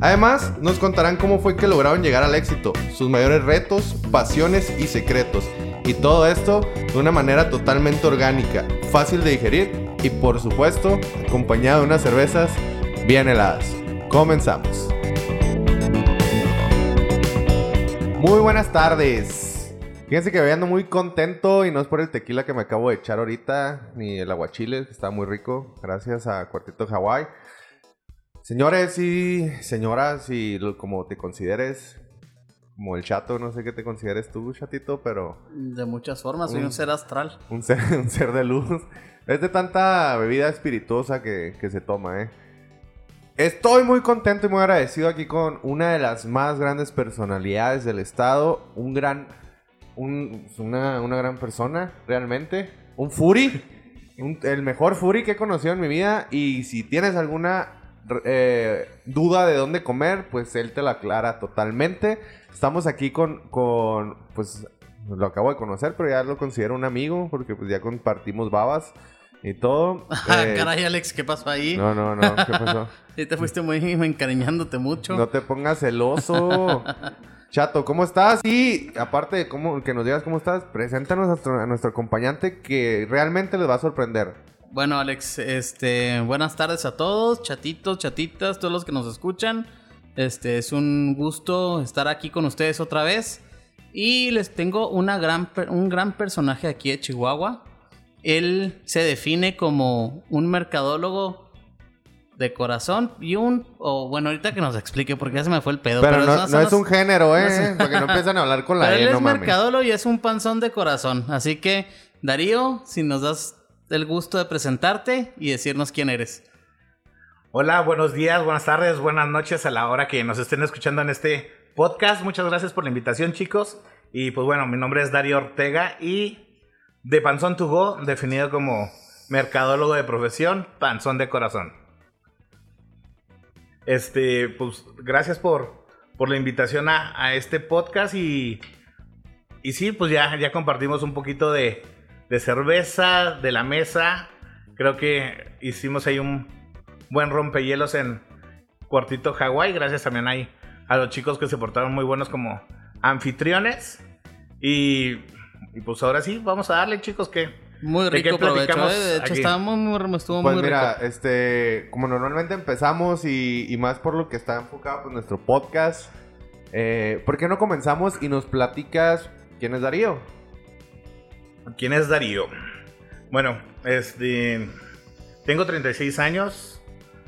Además, nos contarán cómo fue que lograron llegar al éxito, sus mayores retos, pasiones y secretos. Y todo esto de una manera totalmente orgánica, fácil de digerir y por supuesto acompañado de unas cervezas bien heladas. Comenzamos. Muy buenas tardes. Fíjense que ando muy contento y no es por el tequila que me acabo de echar ahorita, ni el aguachile, que está muy rico, gracias a Cuartito Hawaii. Señores y señoras, y como te consideres, como el chato, no sé qué te consideres tú, chatito, pero... De muchas formas, soy un, ser astral. Un ser, un ser de luz. Es de tanta bebida espirituosa que, que se toma, ¿eh? Estoy muy contento y muy agradecido aquí con una de las más grandes personalidades del estado, un gran, un, una, una gran persona, realmente, un Furi, el mejor Furi que he conocido en mi vida y si tienes alguna eh, duda de dónde comer, pues él te la aclara totalmente. Estamos aquí con, con, pues lo acabo de conocer, pero ya lo considero un amigo porque pues ya compartimos babas y todo. Eh, Caray, Alex, ¿qué pasó ahí? No, no, no, ¿qué pasó? y te fuiste muy encariñándote mucho. No te pongas celoso. Chato, ¿cómo estás? Y aparte de cómo, que nos digas cómo estás, preséntanos a nuestro, a nuestro acompañante que realmente les va a sorprender. Bueno, Alex, este, buenas tardes a todos, chatitos, chatitas, todos los que nos escuchan. Este, es un gusto estar aquí con ustedes otra vez. Y les tengo una gran, un gran personaje aquí de Chihuahua. Él se define como un mercadólogo de corazón y un... O bueno, ahorita que nos explique porque ya se me fue el pedo. Pero, no, es un género, ¿eh? Porque no empiezan a hablar con la pero E, él no es mercadólogo y es un panzón de corazón. Así que, Darío, si nos das el gusto de presentarte y decirnos quién eres. Hola, buenos días, buenas tardes, buenas noches a la hora que nos estén escuchando en este podcast. Muchas gracias por la invitación, chicos. Y pues bueno, mi nombre es Darío Ortega y de Panzón to Go, definido como mercadólogo de profesión, panzón de corazón. Este, pues gracias por, por la invitación a, a este podcast y, y sí, pues ya, ya compartimos un poquito de, de cerveza, de la mesa. Creo que hicimos ahí un buen rompehielos en Cuartito Hawái. Gracias también ahí a los chicos que se portaron muy buenos como anfitriones. Y, y pues ahora sí, vamos a darle, chicos, que Muy ¿De qué rico provecho, platicamos ¿eh? De hecho, aquí? estaba muy, muy, estuvo Pues muy mira, rico. este, como normalmente empezamos y, y más por lo que está enfocado pues, nuestro podcast, eh, ¿por qué no comenzamos y nos platicas quién es Darío? ¿Quién es Darío? Bueno, este. Tengo 36 años.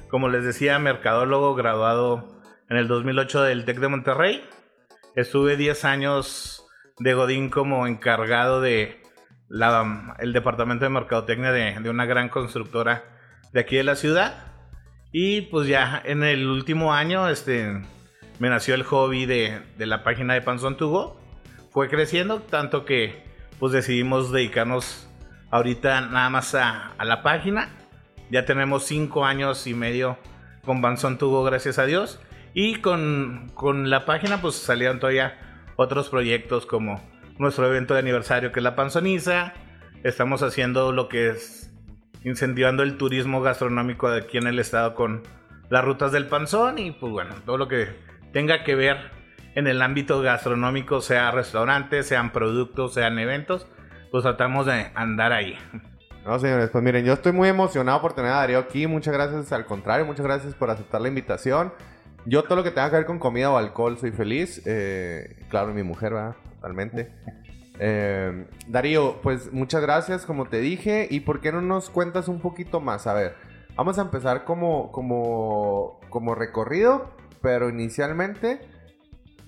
Como les decía, mercadólogo graduado en el 2008 del TEC de Monterrey. Estuve 10 años de Godín como encargado de la, el departamento de mercadotecnia de, de una gran constructora de aquí de la ciudad. Y pues ya en el último año este, me nació el hobby de, de la página de Panzón Tugo. Fue creciendo tanto que pues decidimos dedicarnos ahorita nada más a, a la página. Ya tenemos cinco años y medio con Panzón Tugo, gracias a Dios. Y con, con la página pues salieron todavía otros proyectos como nuestro evento de aniversario que es la Panzoniza. Estamos haciendo lo que es incentivando el turismo gastronómico de aquí en el estado con las rutas del panzón y pues bueno, todo lo que tenga que ver en el ámbito gastronómico, sea restaurantes, sean productos, sean eventos, pues tratamos de andar ahí. No, señores, pues miren, yo estoy muy emocionado por tener a Darío aquí. Muchas gracias, al contrario, muchas gracias por aceptar la invitación. Yo todo lo que tenga que ver con comida o alcohol soy feliz. Eh, claro, mi mujer, ¿verdad? Totalmente. Eh, Darío, pues muchas gracias, como te dije. ¿Y por qué no nos cuentas un poquito más? A ver, vamos a empezar como, como, como recorrido, pero inicialmente,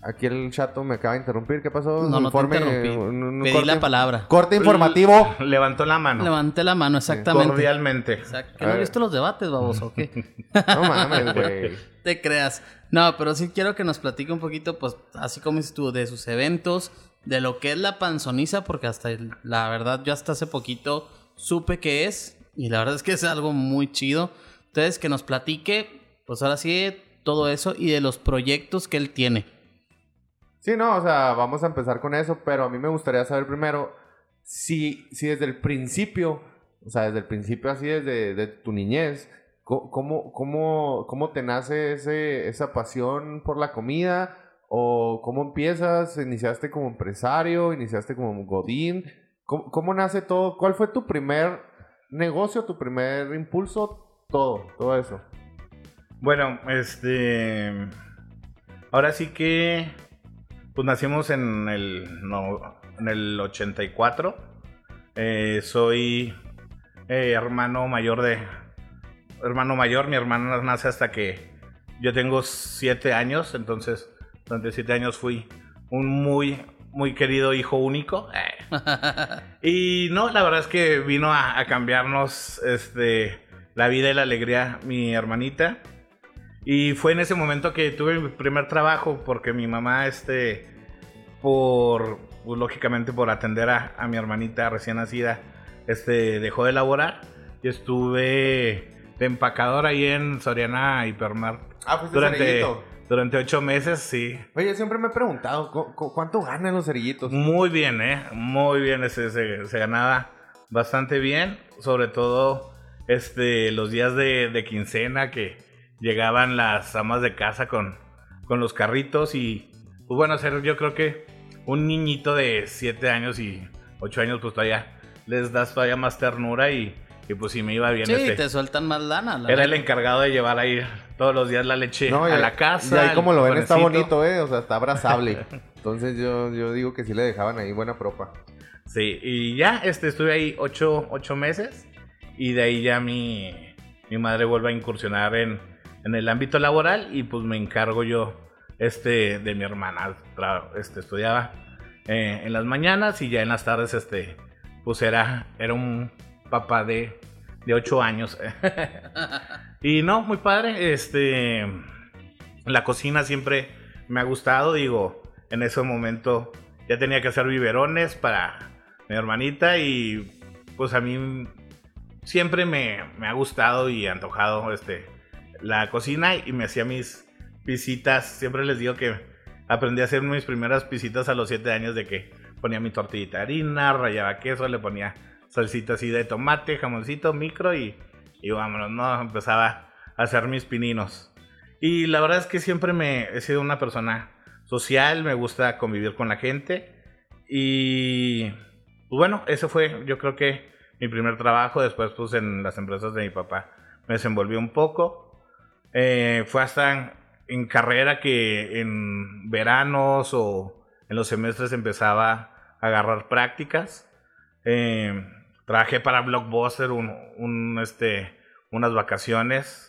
Aquí el chato me acaba de interrumpir. ¿Qué pasó? No, no te interrumpí. un- un Pedí corte- la palabra. Corte informativo. Levantó la mano. Levanté la mano, exactamente. Cordialmente. Exacto. ¿Que no has ver. visto los debates, baboso, o qué? No mames, güey. te creas. No, pero sí quiero que nos platique un poquito, pues, así como dices tú, de sus eventos, de lo que es la panzoniza, porque hasta, el- la verdad, yo hasta hace poquito supe qué es, y la verdad es que es algo muy chido. Entonces, que nos platique, pues ahora sí, todo eso y de los proyectos que él tiene. Sí, no, o sea, vamos a empezar con eso, pero a mí me gustaría saber primero si, si desde el principio, o sea, desde el principio así, desde de tu niñez, ¿cómo, cómo, cómo te nace esa pasión por la comida? ¿O cómo empiezas? ¿Iniciaste como empresario? ¿Iniciaste como godín? ¿Cómo, cómo nace todo? ¿Cuál fue tu primer negocio, tu primer impulso? Todo, todo eso. Bueno, este. Ahora sí que. Pues nacimos en el, no, en el 84. Eh, soy eh, hermano mayor de. Hermano mayor, mi hermano nace hasta que yo tengo 7 años. Entonces, durante 7 años fui un muy, muy querido hijo único. Y no, la verdad es que vino a, a cambiarnos este, la vida y la alegría mi hermanita. Y fue en ese momento que tuve mi primer trabajo porque mi mamá, este, por, pues, lógicamente por atender a, a mi hermanita recién nacida, este, dejó de laborar. Y estuve de empacador ahí en Soriana Hipermar Ah, fuiste durante, cerillito. durante ocho meses, sí. Oye, siempre me he preguntado, ¿cu- cu- ¿cuánto ganan los cerillitos? Muy bien, ¿eh? Muy bien, ese, se, se ganaba bastante bien, sobre todo este, los días de, de quincena que llegaban las amas de casa con, con los carritos y, pues bueno, ser yo creo que un niñito de 7 años y 8 años, pues todavía les das todavía más ternura y, y pues sí me iba bien. Sí, este. te sueltan más lana. la Era el encargado de llevar ahí todos los días la leche No, y- a la casa. Y ahí como lo ven está bonito, ¿eh? O sea, está abrazable. Entonces yo, yo digo que sí le dejaban ahí buena propa. Sí, y ya este, estuve ahí ocho, ocho meses y de ahí ya mi, mi madre vuelve a incursionar en, en el ámbito laboral y pues me encargo yo este, de mi hermana. Este, estudiaba eh, en las mañanas y ya en las tardes este, pues era, era un papá de, de ocho años. y no, muy padre. Este, la cocina siempre me ha gustado, digo, en ese momento ya tenía que hacer biberones para mi hermanita y pues a mí siempre me, me ha gustado y antojado este, la cocina y me hacía mis visitas, siempre les digo que aprendí a hacer mis primeras visitas a los 7 años de que ponía mi tortillita de harina, rayaba queso, le ponía salsita así de tomate, jamoncito, micro y, y vámonos, ¿no? Empezaba a hacer mis pininos. Y la verdad es que siempre me he sido una persona social, me gusta convivir con la gente. Y pues bueno, ese fue yo creo que mi primer trabajo. Después pues en las empresas de mi papá me desenvolví un poco. Eh, fue hasta en, carrera que en veranos o en los semestres empezaba a agarrar prácticas. Eh, trabajé para Blockbuster un, un, este, unas vacaciones.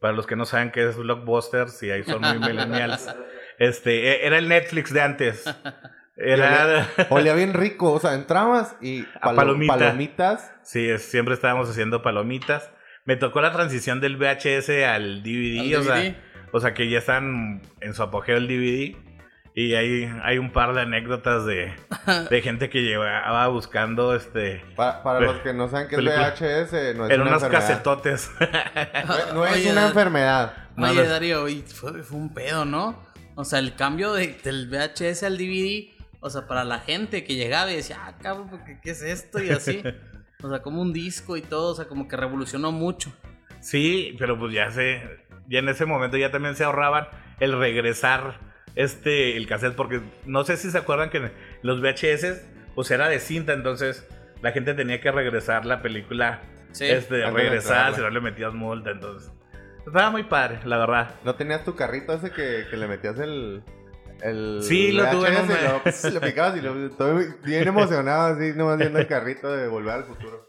Para los que no saben qué es Blockbuster, si ahí son muy millennials. Este, e- era el Netflix de antes. Era... Olía bien rico, o sea, entrabas y A palomita. palomitas. Sí, es- siempre estábamos haciendo palomitas. Me tocó la transición del VHS al DVD, ¿Al o, sea, o sea que ya están en su apogeo el DVD. Y hay, hay un par de anécdotas de, de gente que llevaba buscando este. Pa- para los que no saben qué es película. VHS, no es En una unos enfermedad. casetotes. No, no es Oye, una enfermedad. No, Oye, no- Darío, y fue, fue un pedo, ¿no? O sea, el cambio de- del VHS al DVD, o sea, para la gente que llegaba y decía, ah, cabrón, ¿por ¿qué, ¿qué es esto? Y así. O sea, como un disco y todo, o sea, como que revolucionó mucho. Sí, pero pues ya se. Ya en ese momento ya también se ahorraban el regresar este el cassette. Porque no sé si se acuerdan que los VHS, pues era de cinta, entonces la gente tenía que regresar la película. Sí. este, regresar, si no le metías multa, entonces. Estaba muy padre, la verdad. ¿No tenías tu carrito ese que, que le metías el. El Sí, lo tuve en un- le picabas y lo, estoy bien emocionado así, nomás viendo el carrito de volver al futuro.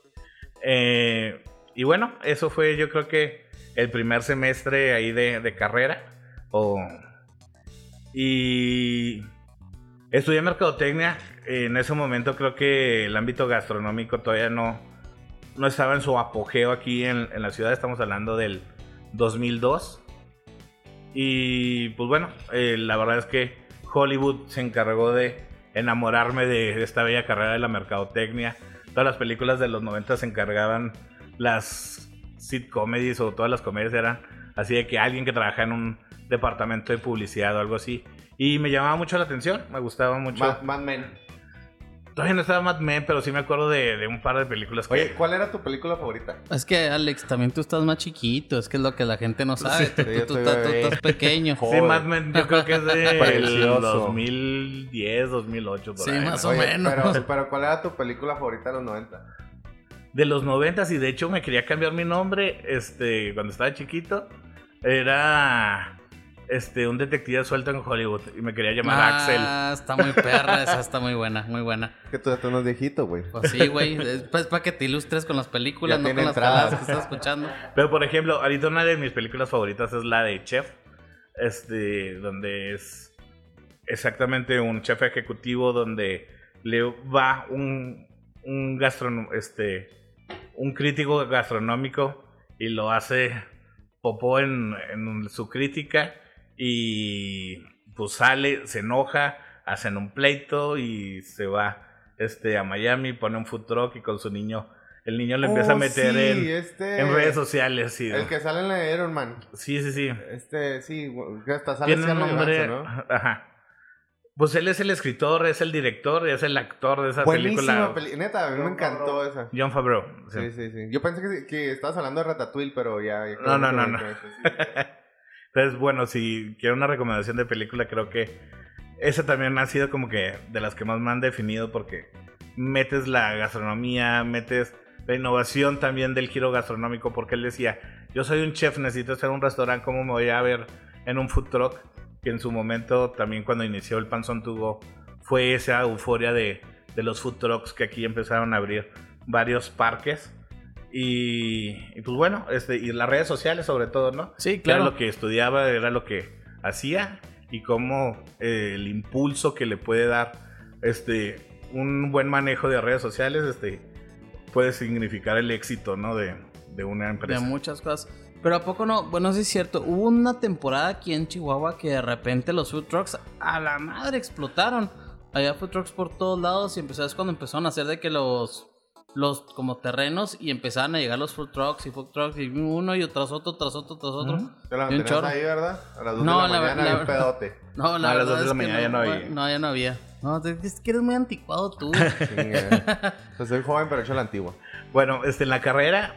Eh, y bueno, eso fue yo creo que el primer semestre ahí de, de carrera. O Y estudié mercadotecnia. En ese momento creo que el ámbito gastronómico todavía no, no estaba en su apogeo aquí en, en la ciudad. Estamos hablando del 2002. Y pues bueno, eh, la verdad es que Hollywood se encargó de enamorarme de esta bella carrera de la mercadotecnia. Todas las películas de los 90 se encargaban las sitcomedies o todas las comedias eran así de que alguien que trabaja en un departamento de publicidad o algo así. Y me llamaba mucho la atención, me gustaba mucho. Mad, Men. Todavía no estaba Mad Men, pero sí me acuerdo de, de un par de películas que... Oye, ¿cuál era tu película favorita? Es que, Alex, también tú estás más chiquito. Es que es lo que la gente no sabe. Sí, tú, estás- tú bebé. estás pequeño. Sí, Joder. Mad Men yo creo que es de el Precioso. 2010, 2008, por Sí, ahí, ¿no? más o Oye, menos. Pero, pero ¿cuál era tu película favorita de los 90? de los noventas y de hecho me quería cambiar mi nombre este cuando estaba chiquito era este un detective suelto en Hollywood y me quería llamar Axel Ah, está muy perra. Esa está muy buena, muy buena. Que tú ya tú no es viejito, güey. Pues sí, güey. Es pues, para que te ilustres con las películas, Ya no con las entradas. jaladas que estás escuchando. pero por ejemplo ahorita una de mis películas favoritas es la de Chef este donde es exactamente un chef ejecutivo donde le va un un gastronom este un crítico gastronómico y lo hace popó en, en su crítica y pues sale, se enoja, hacen un pleito y se va este a Miami, pone un food truck y con su niño, el niño le empieza a Oh, meter sí, en, este... en redes sociales. Sí, El que sale en la de Iron Man. sí, sí. sí. Este, sí, hasta sale Tiene un nombre. Johansson, Ajá. Pues él es el escritor, es el director, es el actor de esa ¿no? Buenísima película. peli- Neta, a mí me encantó esa. John Favreau. sí. Sí, sí, sí. Yo pensé que, que estabas hablando de Ratatouille, pero ya... ya No, no, no, no. Entonces, bueno, si quiero una recomendación de película, creo que esa también ha sido como que de las que más me han definido porque metes la gastronomía, metes la innovación también del giro gastronómico, porque él decía, yo soy un chef, necesito hacer un restaurante, ¿cómo me voy a ver en un food truck? Que en su momento, también cuando inició el Panzón Tugo, fue esa euforia de los food trucks que aquí empezaron a abrir varios parques. Y, y pues bueno, este, y las redes sociales sobre todo, ¿no? Sí, Que Era claro. lo que estudiaba, era lo que hacía y cómo eh, el impulso que le puede dar este un buen manejo de redes sociales este puede significar el éxito, ¿no? De, de una De empresa. muchas cosas. Pero a poco no, bueno, sí es cierto. Hubo una temporada aquí en Chihuahua que de repente los food trucks a la madre explotaron. Había food trucks por todos lados y empezó, es cuando empezaron a hacer de que los, los como terrenos y empezaban a llegar los food trucks y food trucks y uno y tras otro, tras otro, tras otro. Te la un chorro. ahí, ¿verdad? A las 2 No, de la, la- mañana, la- bien pedote. No, la Ah, a las verdad dos de es la que mañana ya no había. No, ya no había. No, es que eres muy anticuado tú. Chinga. Pues soy joven, pero he hecho la antigua. Bueno, este, en la carrera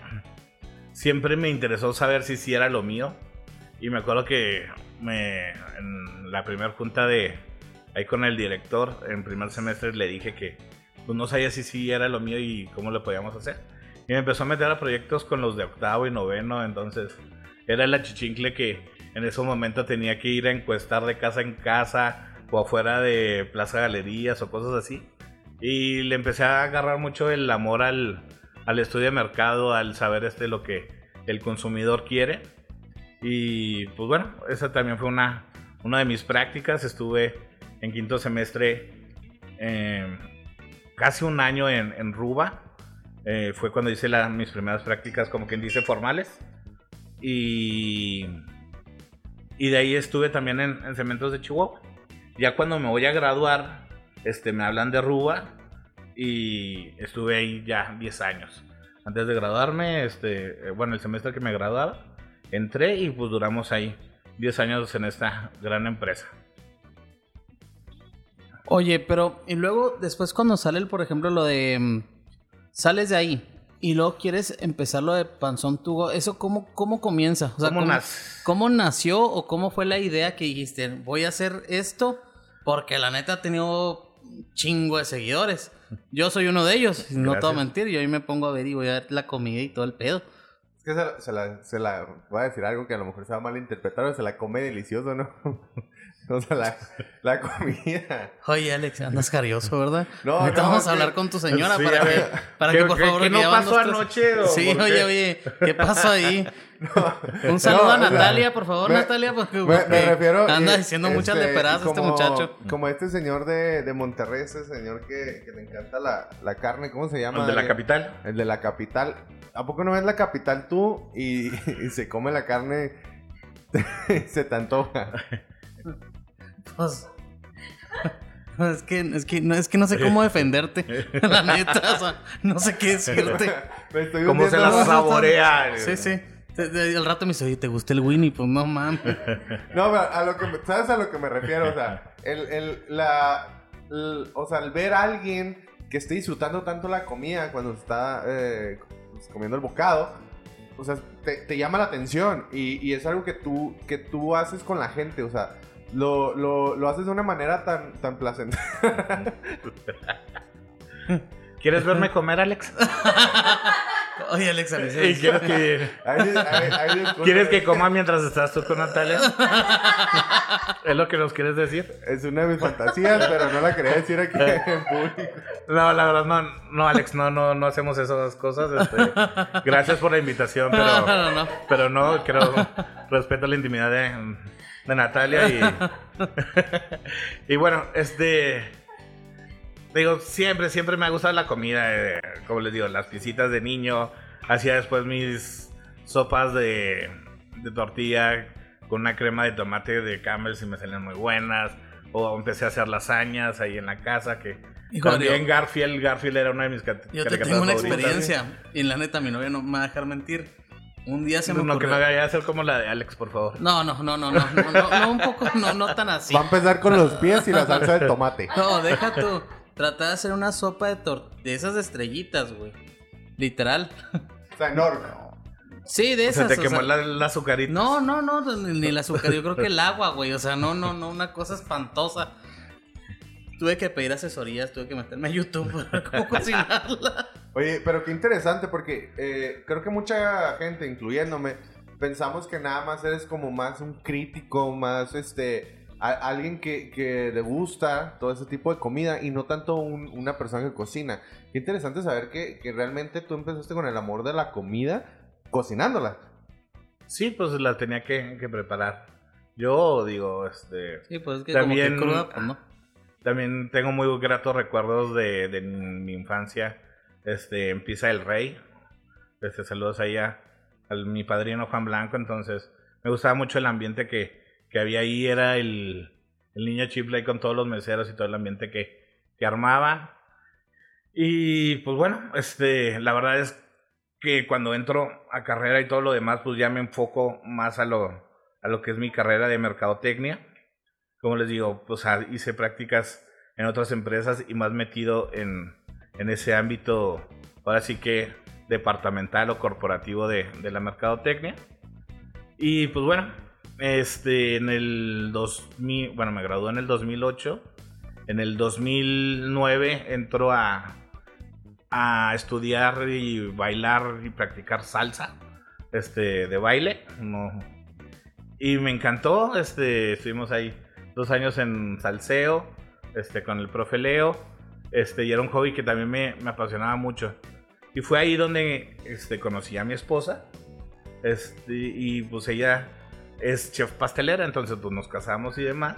siempre me interesó saber si sí era lo mío. Y me acuerdo que me, en la primera junta de ahí con el director, en primer semestre le dije que pues, no sabía si sí era lo mío y cómo lo podíamos hacer. Y me empezó a meter a proyectos con los de octavo y noveno, entonces era el achichincle que en ese momento tenía que ir a encuestar de casa en casa o afuera de Plaza Galerías o cosas así. Y le empecé a agarrar mucho el amor al, al estudio de mercado, al saber este lo que el consumidor quiere. Y pues bueno, esa también fue una, una de mis prácticas. Estuve en quinto semestre eh, casi un año en, Ruba. Eh, fue cuando hice mis primeras prácticas, como quien dice, formales. Y, y de ahí estuve también en, en Cementos de Chihuahua. Ya cuando me voy a graduar, este, me hablan de Ruba y estuve ahí ya 10 años. Antes de graduarme, este, eh, bueno, el semestre que me graduaba, entré y pues duramos ahí 10 años en esta gran empresa. Oye, pero y luego después cuando sale, el, por ejemplo, lo de mm, sales de ahí y luego quieres empezar lo de Panzón Tugo, eso cómo cómo comienza? O sea, ¿Cómo nace? cómo nació o cómo fue la idea que dijiste, voy a hacer esto porque la neta ha tenido un chingo de seguidores. Yo soy uno de ellos, no te voy a mentir, yo ahí me pongo a ver y voy a ver la comida y todo el pedo. Es que se la, se la, se la- voy a decir algo que a lo mejor se va a malinterpretar, pero se la come delicioso, ¿no? O sea, la, la comida. Oye, Alex, andas carioso, ¿verdad? No, Ahorita no, vamos que- a hablar con tu señora Sí, para que, ver. para ¿Qué- que por favor qué no pasó anoche, o Sí, oye, qué? oye, ¿qué pasó ahí? Un saludo No, a o sea, Natalia, por favor, me- Natalia, porque, Me, refiero. anda eh, diciendo muchas este, leperadas este como- muchacho. Como este señor de, de Monterrey, ese señor que, que le encanta la, la carne, ¿cómo se llama? El de la capital. El de la capital. ¿A poco no ves la capital tú y, y se come la carne? se te antoja. Pues, es que, es que, no, es que no sé cómo defenderte, la neta, o sea, no sé qué decirte. Me estoy ¿Cómo se la más. saborea? Sí, sí. Al rato me dice, oye, ¿te gusta el Winnie? Pues no mames. No, pero a lo que me- ¿sabes a lo que me refiero? O sea, el, el, la, el- o sea, el ver a alguien que esté disfrutando tanto la comida cuando está eh, pues, comiendo el bocado, o sea, te, te llama la atención y, y es algo que tú, que tú haces con la gente, o sea, lo, lo, lo haces de una manera tan, tan placentera. ¿Quieres verme comer, Alex? Oye, Alex, a mí se- ¿Y ¿Quieres que. ¿Quieres que coma mientras estás tú con Natalia? ¿Es lo que nos quieres decir? Es una de mis fantasías, pero no la quería decir aquí en público. No, la verdad, no, no, Alex, no, no, no hacemos esas cosas. este, gracias por la invitación, pero, No, no, no. pero no, quiero respeto la intimidad de, de Natalia y, y bueno, este, digo, siempre, siempre me ha gustado la comida, eh, como les digo, las piecitas de niño, hacía después mis sopas de, de tortilla con una crema de tomate de Campbell's y me salían muy buenas, o empecé a hacer lasañas ahí en la casa que... Hijo, También yo- Garfield, Garfield era una de mis cat- Yo te caricaturas tengo una favoritas. experiencia. Y la neta, mi novia no me va a dejar mentir. Un día se me No, que no vaya a ser como la de Alex, por favor. No, no, no, no, no, no, no, no, un poco, no, no tan así. Va a empezar con los pies y la salsa de tomate. No, deja tú. Trata de hacer una sopa de tor de esas estrellitas, güey. Literal. O sea, enorme. Sí, de O sea, esas. te o quemó sea, la, la azucarita. No, no, no, ni ni el azúcar. Yo creo que el agua, güey. O sea, no, no, no, una cosa espantosa. Tuve que pedir asesorías, tuve que meterme a YouTube para cómo cocinarla. Oye, pero qué interesante porque eh, creo que mucha gente, incluyéndome, pensamos que nada más eres como más un crítico, más este, a- alguien que, que le gusta todo ese tipo de comida y no tanto un- una persona que cocina. Qué interesante saber que, que realmente tú empezaste con el amor de la comida cocinándola. Sí, pues la tenía que, que preparar. Yo digo, este. Sí, pues es que También- como que cruda, pues no. También tengo muy gratos recuerdos de, de mi infancia. Este, en Pisa del Rey. Este, saludos ahí a, mi padrino Juan Blanco. Entonces, me gustaba mucho el ambiente que, que había ahí. Era el, el niño Chipley con todos los meseros y todo el ambiente que, que armaban. Y pues bueno, este, la verdad es que cuando entro a carrera y todo lo demás, pues ya me enfoco más a lo, a lo que es mi carrera de mercadotecnia. Como les digo, pues hice prácticas en otras empresas y más metido en, en ese ámbito, ahora sí que departamental o corporativo de, de la mercadotecnia. Y pues bueno, este, en el 2000, bueno, me gradué en el 2008. En el 2009 entró a, a estudiar y bailar y practicar salsa este, de baile. No. Y me encantó. Este, estuvimos ahí dos años en salseo este, con el profe Leo. Este, y era un hobby que también me, me apasionaba mucho. Y fue ahí donde este, conocí a mi esposa. Este, y pues ella es chef pastelera, entonces pues nos casamos y demás.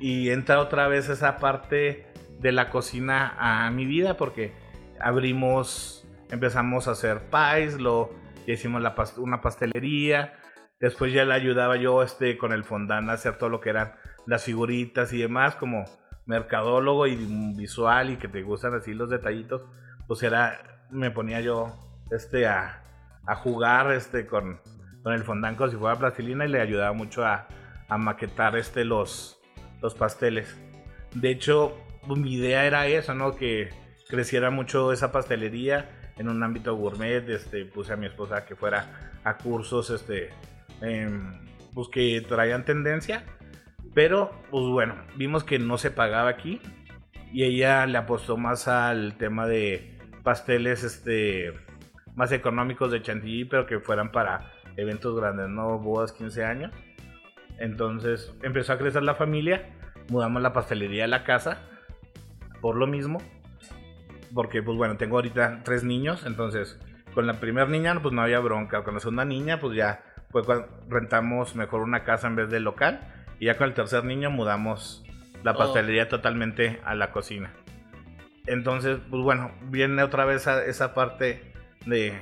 Y entra otra vez esa parte de la cocina a mi vida porque abrimos, empezamos a hacer pies, lo ya hicimos la una pastelería. Después ya le ayudaba yo este, con el fondant a hacer todo lo que eran las figuritas y demás, como mercadólogo y visual y que te gustan así los detallitos. Pues era, me ponía yo este, a, a jugar este, con, con el fondant como si fuera plastilina y le ayudaba mucho a, a maquetar este, los, los pasteles. De hecho, pues, mi idea era eso, ¿no? Que creciera mucho esa pastelería en un ámbito gourmet. Este, puse a mi esposa que fuera a cursos, este, pues que traían tendencia. Pero, pues bueno, vimos que no se pagaba aquí. Y ella le apostó más al tema de pasteles, este, más económicos de chantilly, pero que fueran para eventos grandes, no bodas 15 años. Entonces empezó a crecer la familia, mudamos la pastelería a la casa, por lo mismo, porque pues bueno, tengo ahorita tres niños, entonces con la primera niña pues no había bronca, con la segunda niña pues ya pues rentamos mejor una casa en vez del local y ya con el tercer niño mudamos la oh. pastelería totalmente a la cocina. Entonces, pues bueno, viene otra vez a esa parte de,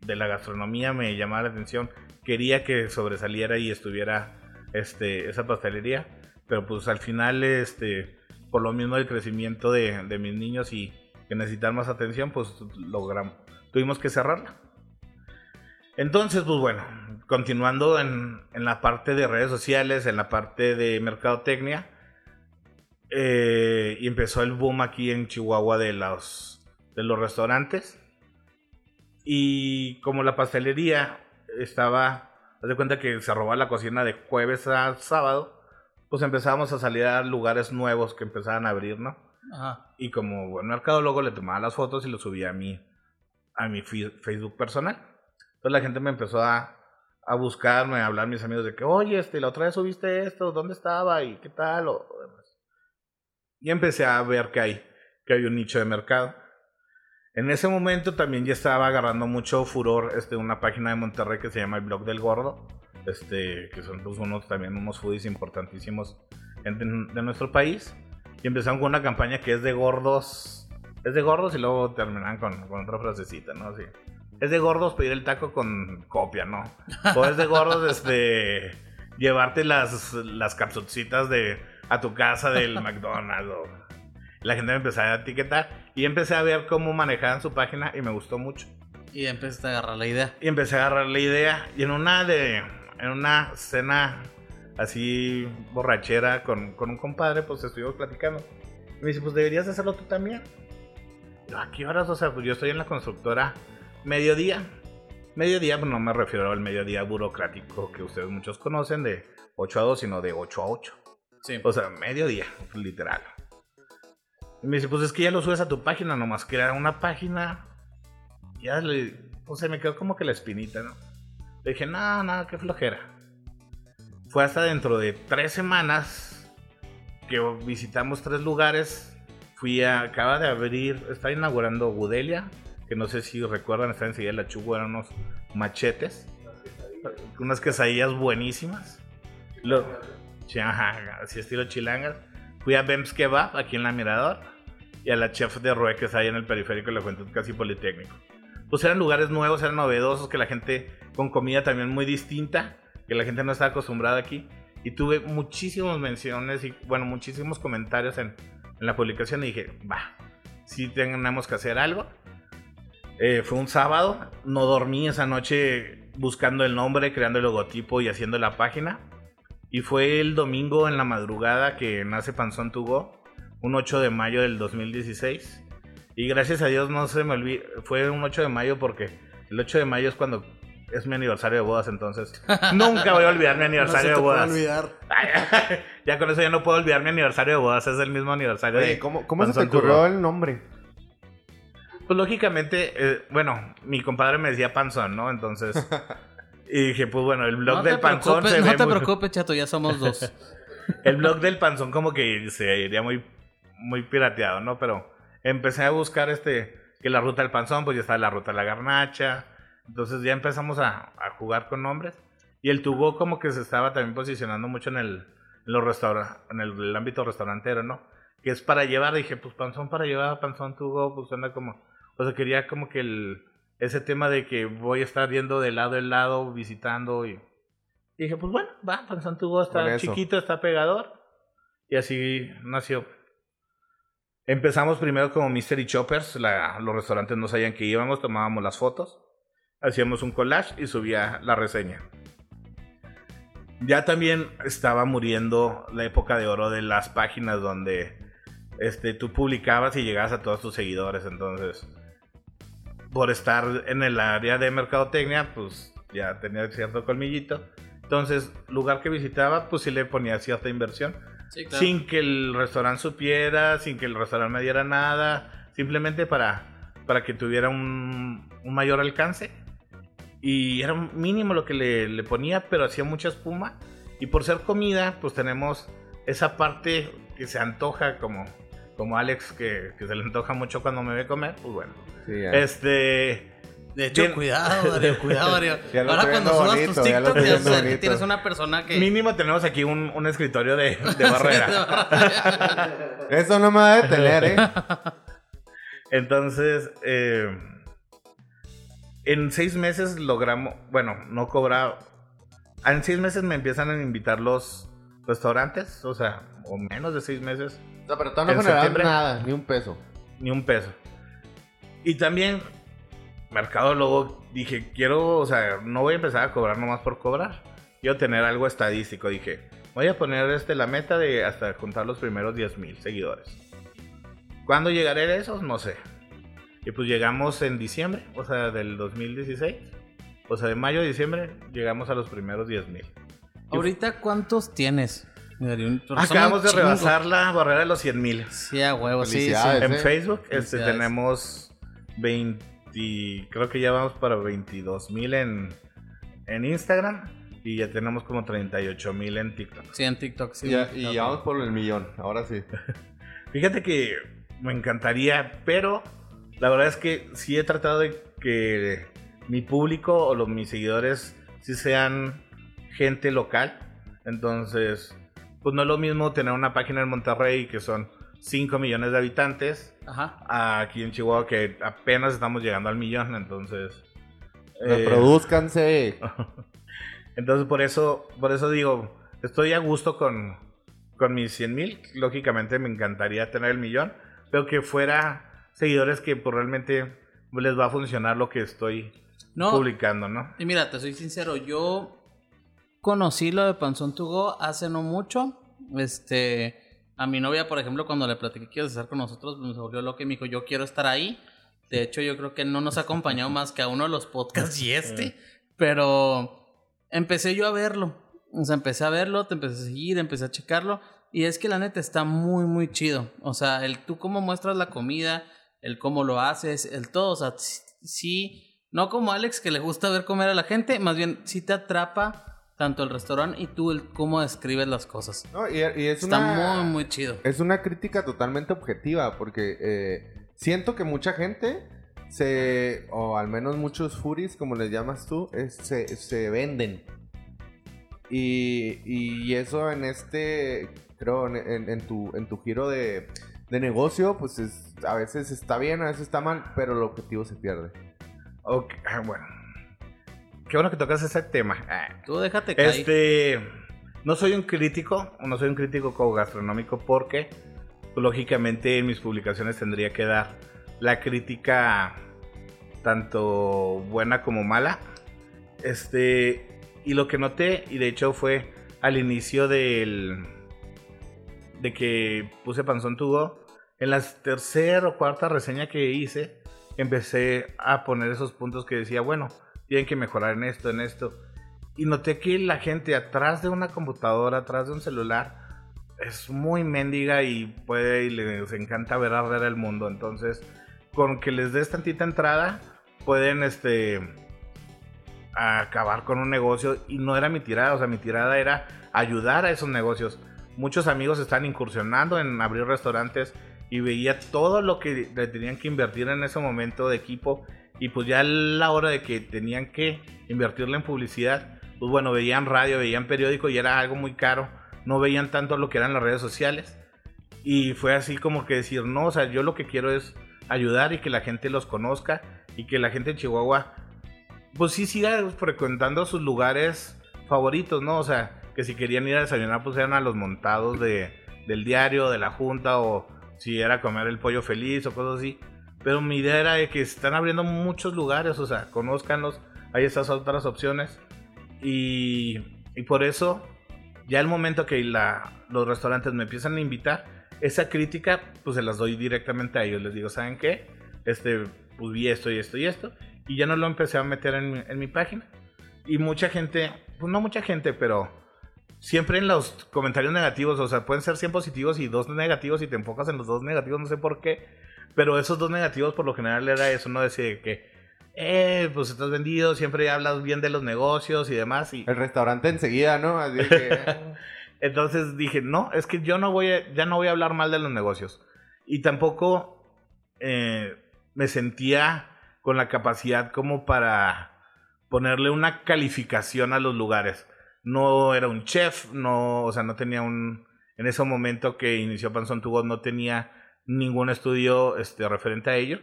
de la gastronomía, me llamaba la atención. Quería que sobresaliera y estuviera este, esa pastelería, pero pues al final, este, por lo mismo del crecimiento de, de mis niños y que necesitan más atención, pues logramos, tuvimos que cerrarla. Entonces, pues bueno, continuando en, en, la parte de redes sociales, en la parte de mercadotecnia, eh, y empezó el boom aquí en Chihuahua de los, de los restaurantes. Y como la pastelería estaba, haz de cuenta que se robaba la cocina de jueves a sábado, pues empezábamos a salir a lugares nuevos que empezaban a abrir, ¿no? Y como buen mercadólogo le tomaba las fotos y lo subía a mi, a mi Facebook personal. Entonces la gente me empezó a, a buscarme, a hablar mis amigos de que, oye, este, la otra vez subiste esto, ¿dónde estaba? ¿Y qué tal? O, y empecé a ver que hay, que hay un nicho de mercado. En ese momento también ya estaba agarrando mucho furor este, una página de Monterrey que se llama El Blog del Gordo, este, que son pues, unos, también unos foodies importantísimos de nuestro país. Y empezaron con una campaña que es de gordos, es de gordos y luego terminan con, con otra frasecita, ¿no? Así. Es de gordos pedir el taco con copia, ¿no? O es de gordos este, llevarte las, las capsucitas de a tu casa del McDonald's. La gente me empezó a etiquetar y empecé a ver cómo manejaban su página y me gustó mucho. Y empecé a agarrar la idea. Y empecé a agarrar la idea. Y en una de. En una cena así borrachera con, con un compadre, pues estuvimos platicando. Y me dice, pues deberías hacerlo tú también. ¿a qué horas? O sea, pues yo estoy en la constructora mediodía. Mediodía, pues no me refiero al mediodía burocrático que ustedes muchos conocen de 8 a 2, sino de 8 a 8. O sea, mediodía, literal. Y me dice, pues es que ya lo subes a tu página, nomás crear una página. Ya le. O sea, me quedó como que la espinita, ¿no? Le dije, no, no, qué flojera. Fue hasta dentro de tres semanas que visitamos tres lugares. Fui a. Acaba de abrir. Está inaugurando Gudelia. Que no sé si recuerdan, está enseguida la Chugo, eran unos machetes. Unas quesadillas buenísimas. Lo, Ajá, así estilo chilangas. Fui a Bems Kebab, aquí en la Mirador, y a la Chef de Rue, que está ahí en el periférico de la Juventud Casi Politécnico. Pues eran lugares nuevos, eran novedosos, que la gente con comida también muy distinta, que la gente no estaba acostumbrada aquí. Y tuve muchísimas menciones y, bueno, muchísimos comentarios en, en la publicación y dije, va, si tenemos que hacer algo. Eh, fue un sábado, no dormí esa noche buscando el nombre, creando el logotipo y haciendo la página. Y fue el domingo en la madrugada que nace Panzón Tugo, un 8 de mayo del 2016. Y gracias a Dios no se me olvidó, fue un 8 de mayo porque el 8 de mayo es cuando es mi aniversario de bodas, entonces nunca voy a olvidar mi aniversario de bodas. olvidar. ya con eso ya no puedo olvidar mi aniversario de bodas, es el mismo aniversario de ¿Cómo, cómo se te ocurrió el nombre? Pues lógicamente, eh, bueno, mi compadre me decía Panzón, ¿no? Entonces Y dije, pues bueno, el blog del panzón se No te preocupes, chato, ya somos dos. el blog del panzón como que se iría muy, muy pirateado, ¿no? Pero empecé a buscar este, que la ruta del panzón, pues ya está la ruta de la garnacha. Entonces ya empezamos a, a jugar con nombres. Y el Tugo como que se estaba también posicionando mucho en el, en los en el, ámbito restaurantero, ¿no? Que es para llevar, dije, pues panzón para llevar, panzón Tugo, pues anda como... O sea, quería como que el ese tema de que voy a estar yendo de lado en lado, visitando y, dije, pues bueno, va, Panzantugo está chiquito, está pegador. Y así nació. Empezamos primero como Mystery Choppers, los restaurantes no sabían que íbamos, tomábamos las fotos, hacíamos un collage y subía la reseña. Ya también estaba muriendo la época de oro de las páginas donde este, tú publicabas y llegabas a todos tus seguidores, entonces por estar en el área de mercadotecnia, pues ya tenía cierto colmillito. Entonces, lugar que visitaba, pues sí le ponía cierta inversión. Sin que el restaurante supiera, sin que el restaurante me diera nada, simplemente para, para que tuviera un, un mayor alcance. Y era mínimo lo que le, le, ponía, pero hacía mucha espuma Y por ser comida, pues tenemos esa parte que se antoja como, como Alex, que, que se le antoja mucho cuando me ve comer, pues bueno. Sí, ya. Este... De hecho, Bien. cuidado, Darío, cuidado, Darío. Ya Ahora cuando subas bonito, tus ya lo TikTok, estoy ya sabes que tienes una persona que... Mínimo tenemos aquí un, un escritorio de, de barrera. Eso no me va a detener, ¿eh? Entonces, eh, en seis meses logramos, bueno, no cobraba. En seis meses me empiezan a invitar los restaurantes, o sea, o menos de seis meses, O sea, pero todavía no septiembre. nada, ni un peso. ni un peso. Y también, Mercado luego dije, quiero, o sea, no voy a empezar a cobrar nomás por cobrar. Quiero tener algo estadístico. Dije, voy a poner este, la meta de hasta juntar los primeros 10 mil seguidores. ¿Cuándo llegaré a esos? No sé. Y pues llegamos en diciembre, o sea, del 2016. O sea, de mayo a diciembre llegamos a los primeros 10 mil. Ahorita, ¿cuántos tienes? Son Acabamos de chingo. rebasar la barrera de los 100 mil. Sí, a huevo, sí, sí. Felicidades. En ¿eh? Facebook este, tenemos 20, creo que ya vamos para 22 mil en, en Instagram y ya tenemos como 38 mil en TikTok. Sí, en TikTok, sí. Y, ya, y Ok. ya vamos por el millón, ahora sí. Fíjate que me encantaría, pero la verdad es que sí he tratado de que mi público o los, mis seguidores sí sean gente local. Entonces, pues no es lo mismo tener una página en Monterrey que son 5 millones de habitantes Ajá. aquí en Chihuahua que apenas estamos llegando al millón, entonces... eh, Reproduzcanse. entonces por eso, por eso digo, estoy a gusto con, con mis 100 mil. Lógicamente me encantaría tener el millón, pero que fuera seguidores que pues, realmente les va a funcionar lo que estoy No, publicando, ¿no? y mira, te soy sincero, yo conocí lo de Panzón to Go hace no mucho. Este, a mi novia, por ejemplo, cuando le platiqué que quieres estar con nosotros, pues, me volvió loca y me dijo, yo quiero estar ahí. De hecho, yo creo que no nos ha acompañado más que a uno de los podcasts y este. Pero empecé yo a verlo. O sea, empecé a verlo, te empecé a seguir, empecé a checarlo. Y es que la neta está muy, muy chido. O sea, el tú cómo muestras la comida, el cómo lo haces, el todo. O sea, sí, no como Alex que le gusta ver comer a la gente, más bien sí te atrapa tanto el restaurante y tú el cómo describes las cosas. No, y, y es Está una... muy, muy chido. Es una crítica totalmente objetiva, porque eh, siento que mucha gente se, o al menos muchos furis, como les llamas tú, es- se, se venden. Y, y eso en este, creo, en, en- en tu, en tu giro de, de negocio, pues es- a veces está bien, a veces está mal, pero el objetivo se pierde. Ok, ah, bueno. Qué bueno que tocas ese tema. Ah. Tú déjate caer. Este, no soy un crítico, no soy un crítico como gastronómico porque, lógicamente, en mis publicaciones tendría que dar la crítica tanto buena como mala. Este, y lo que noté, y de hecho fue al inicio del, de que puse Panzón Tugo, en la tercera o cuarta reseña que hice, empecé a poner esos puntos que decía, bueno, tienen que mejorar en esto, en esto. Y noté que la gente atrás de una computadora, atrás de un celular, es muy mendiga y puede y les encanta ver arder el mundo. Entonces, con que les des tantita entrada, pueden este acabar con un negocio. Y no era mi tirada, o sea, mi tirada era ayudar a esos negocios. Muchos amigos están incursionando en abrir restaurantes y veía todo lo que le tenían que invertir en ese momento de equipo. Y pues ya la hora de que tenían que invertirle en publicidad, pues bueno, veían radio, veían periódico y era algo muy caro. No veían tanto lo que eran las redes sociales. Y fue así como que decir, no, o sea, yo lo que quiero es ayudar y que la gente los conozca y que la gente de Chihuahua, pues sí siga frecuentando sus lugares favoritos, ¿no? O sea, que si querían ir a desayunar, pues eran a los montados de, del diario, de la junta, o si era comer el pollo feliz o cosas así. Pero mi idea era de que están abriendo muchos lugares, o sea, conózcanlos, hay esas otras opciones. Y, y por eso, ya el momento que la, los restaurantes me empiezan a invitar, esa crítica, pues se las doy directamente a ellos. Les digo, ¿saben qué? Este, pues vi esto y esto y esto. Y ya no lo empecé a meter en, en mi página. Y mucha gente, pues no mucha gente, pero siempre en los comentarios negativos, o sea, pueden ser 100 positivos y dos negativos y te enfocas en los dos negativos, no sé por qué. Pero esos dos negativos por lo general era eso, ¿no? Decía que eh, pues estás vendido, siempre hablas bien de los negocios y demás. Y... El restaurante enseguida, ¿no? Así que... Entonces dije, no, es que yo no voy a, ya no voy a hablar mal de los negocios. Y tampoco eh, me sentía con la capacidad como para ponerle una calificación a los lugares. No era un chef, no, o sea, no tenía un, en ese momento que inició Panzón Tugo, no tenía ningún estudio este, referente a ello.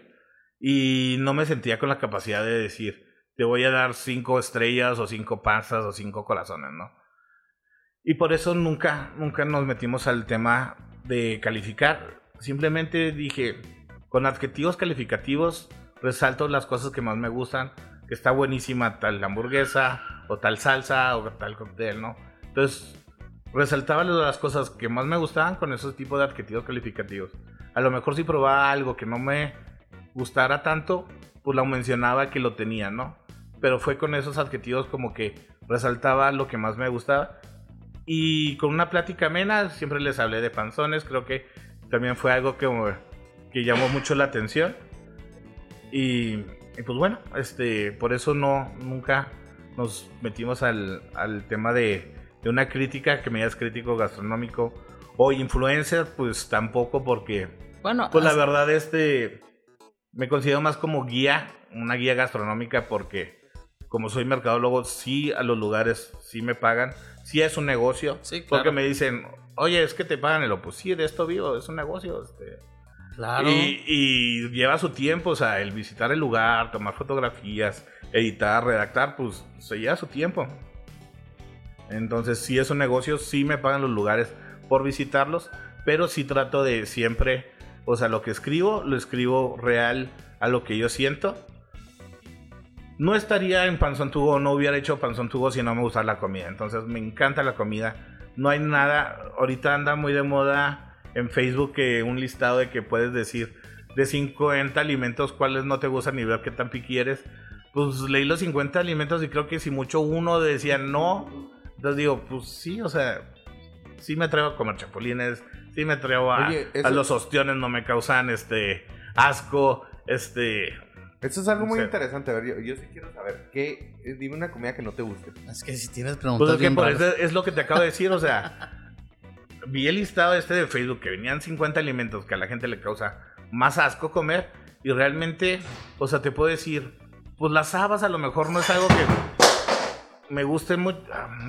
Y no me sentía con la capacidad de decir, te voy a dar cinco estrellas o cinco panzas o cinco corazones, ¿no? Y por eso nunca, nunca nos metimos al tema de calificar. Simplemente dije, con adjetivos calificativos, resalto las cosas que más me gustan, que está buenísima tal hamburguesa, o tal salsa, o tal cóctel, ¿no? Entonces, resaltaba las cosas que más me gustaban con esos tipos de adjetivos calificativos. A lo mejor si probaba algo que no me gustara tanto, pues lo mencionaba que lo tenía, ¿no? Pero fue con esos adjetivos como que resaltaba lo que más me gustaba y con una plática amena, siempre les hablé de panzones, creo que también fue algo que, que llamó mucho la atención. Y, pues bueno, este, por eso no, nunca nos metimos al, al tema de, de, una crítica, que me digas crítico gastronómico o influencer, pues tampoco porque, bueno, pues la verdad, este, me considero más como guía, una guía gastronómica porque como soy mercadólogo, sí a los lugares sí me pagan sí es un negocio. Porque me dicen, oye, es que te pagan el pues sí, de esto vivo, es un negocio. Este. Claro. Y, lleva su tiempo, o sea, el visitar el lugar, tomar fotografías, editar, redactar, pues se lleva su tiempo. Entonces, sí es un negocio, sí me pagan los lugares por visitarlos, pero sí trato de siempre, o sea, lo que escribo, lo escribo real a lo que yo siento no estaría en Panzón Tugo, no hubiera hecho Panzón Tugo si no me gustara la comida. Entonces me encanta la comida. No hay nada, ahorita anda muy de moda en Facebook que un listado de que puedes decir de 50 alimentos cuáles no te gustan y ver qué tan piqui eres. Pues leí los 50 alimentos y creo que si mucho uno decía no. Entonces digo, pues sí, o sea, sí me atrevo a comer chapulines, sí me atrevo a, a los ostiones, no me causan este asco, este, eso es algo muy interesante. A ver, yo, sí quiero saber. ¿qué, eh, dime una comida que no te guste. Es que si tienes preguntas. Pues es, que por eso es lo que te acabo de decir. O sea, vi el listado este de Facebook que venían 50 alimentos que a la gente le causa más asco comer. Y realmente, o sea, te puedo decir, pues las habas a lo mejor no es algo que me guste mucho.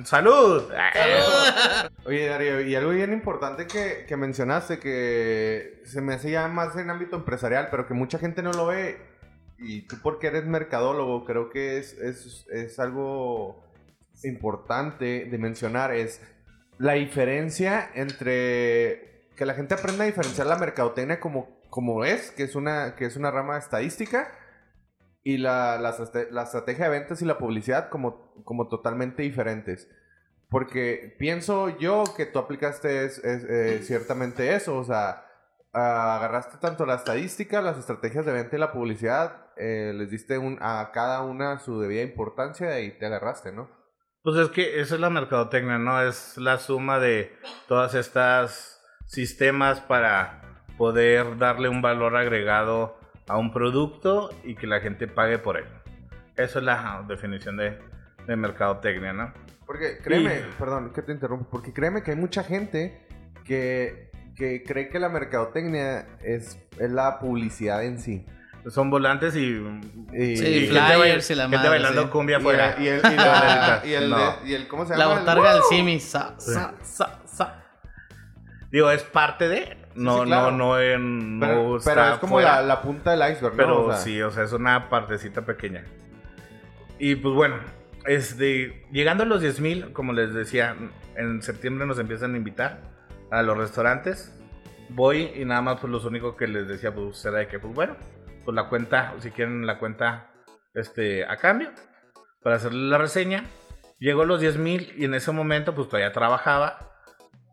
¡Salud! Oye, Darío, y algo bien importante que, que mencionaste, que se me hace ya más en ámbito empresarial, pero que mucha gente no lo ve y tú porque eres mercadólogo, creo que es, es, es algo importante de mencionar, es la diferencia entre que la gente aprenda a diferenciar la mercadotecnia como, como es, que es, una, que es una rama estadística, y la, la, estrategia de ventas y la publicidad como, como totalmente diferentes. Porque pienso yo que tú aplicaste eh, ciertamente eso, o sea, agarraste tanto la estadística, las estrategias de venta y la publicidad, eh, les diste a cada una su debida importancia y te agarraste, ¿no? Pues es que esa es la mercadotecnia, ¿no? Es la suma de todas estas sistemas para poder darle un valor agregado a un producto y que la gente pague por él. Esa es la definición de, de mercadotecnia, ¿no? Porque créeme, perdón que te interrumpo, porque créeme que hay mucha gente que que cree que la mercadotecnia es, la publicidad en sí. Son volantes y, sí, flyers y la madre, bailando cumbia afuera. Y, el, y, el, y, el, ¿cómo se llama? La botarga del simi, sa, sa, sa, sa. Digo, es parte de, no, no, no, en, pero, pero es como la, la, punta del iceberg, ¿no? Pero sí, o sea, es una partecita pequeña. Y pues bueno, este, llegando a los 10.000, como les decía, en septiembre nos empiezan a invitar a los restaurantes. Voy y nada más pues los únicos que les decía pues era de que pues bueno, pues la cuenta, si quieren la cuenta este a cambio para hacerle la reseña. Llegó los 10 mil y en ese momento pues todavía trabajaba.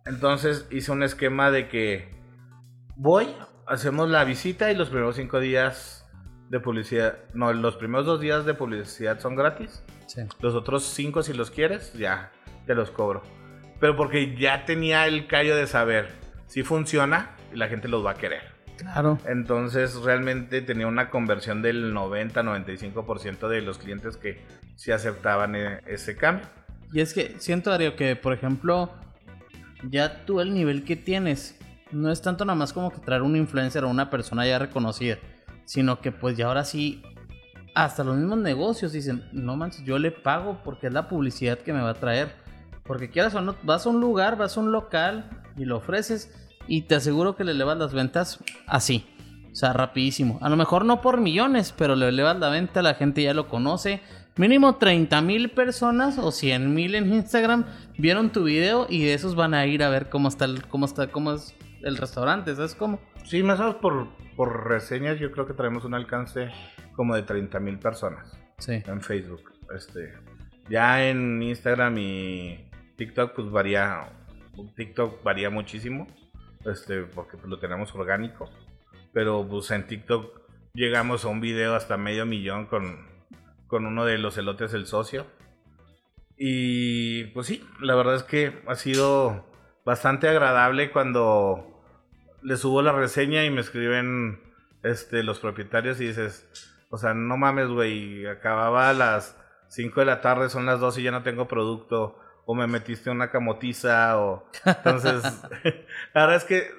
Entonces hice un esquema de que voy, hacemos la visita y los primeros 5 días de publicidad, no, los primeros dos días de publicidad son gratis. Los otros 5 si los quieres, ya te los cobro pero porque ya tenía el callo de saber si funciona y la gente los va a querer. Claro. Entonces realmente tenía una conversión del 90-95% de los clientes que sí aceptaban e- ese cambio. Y es que siento, Darío, que por ejemplo, ya tú el nivel que tienes no es tanto nada más como que traer un influencer o una persona ya reconocida, sino que pues ya ahora sí, hasta los mismos negocios dicen, no manches, yo le pago porque es la publicidad que me va a traer. Porque quieras o no, vas a un lugar, vas a un local y lo ofreces y te aseguro que le elevas las ventas así. O sea, rapidísimo. A lo mejor no por millones, pero le elevas la venta, la gente ya lo conoce. Mínimo 30 mil personas o 100 mil en Instagram vieron tu video y de esos van a ir a ver cómo está cómo está, cómo es el restaurante, ¿sabes cómo? Sí, más o menos por, por reseñas yo creo que traemos un alcance como de 30 mil personas Sí. en Facebook. Este, ya en Instagram y TikTok pues varía, TikTok varía muchísimo, este, porque pues, lo tenemos orgánico, pero pues en TikTok llegamos a un video hasta medio millón con, con uno de los elotes el socio. Y pues sí, la verdad es que ha sido bastante agradable cuando le subo la reseña y me escriben este, los propietarios y dices, o sea, no mames, güey, acababa a las 5 de la tarde, son las 2 y ya no tengo producto, o me metiste una camotiza, o... Entonces, la verdad es que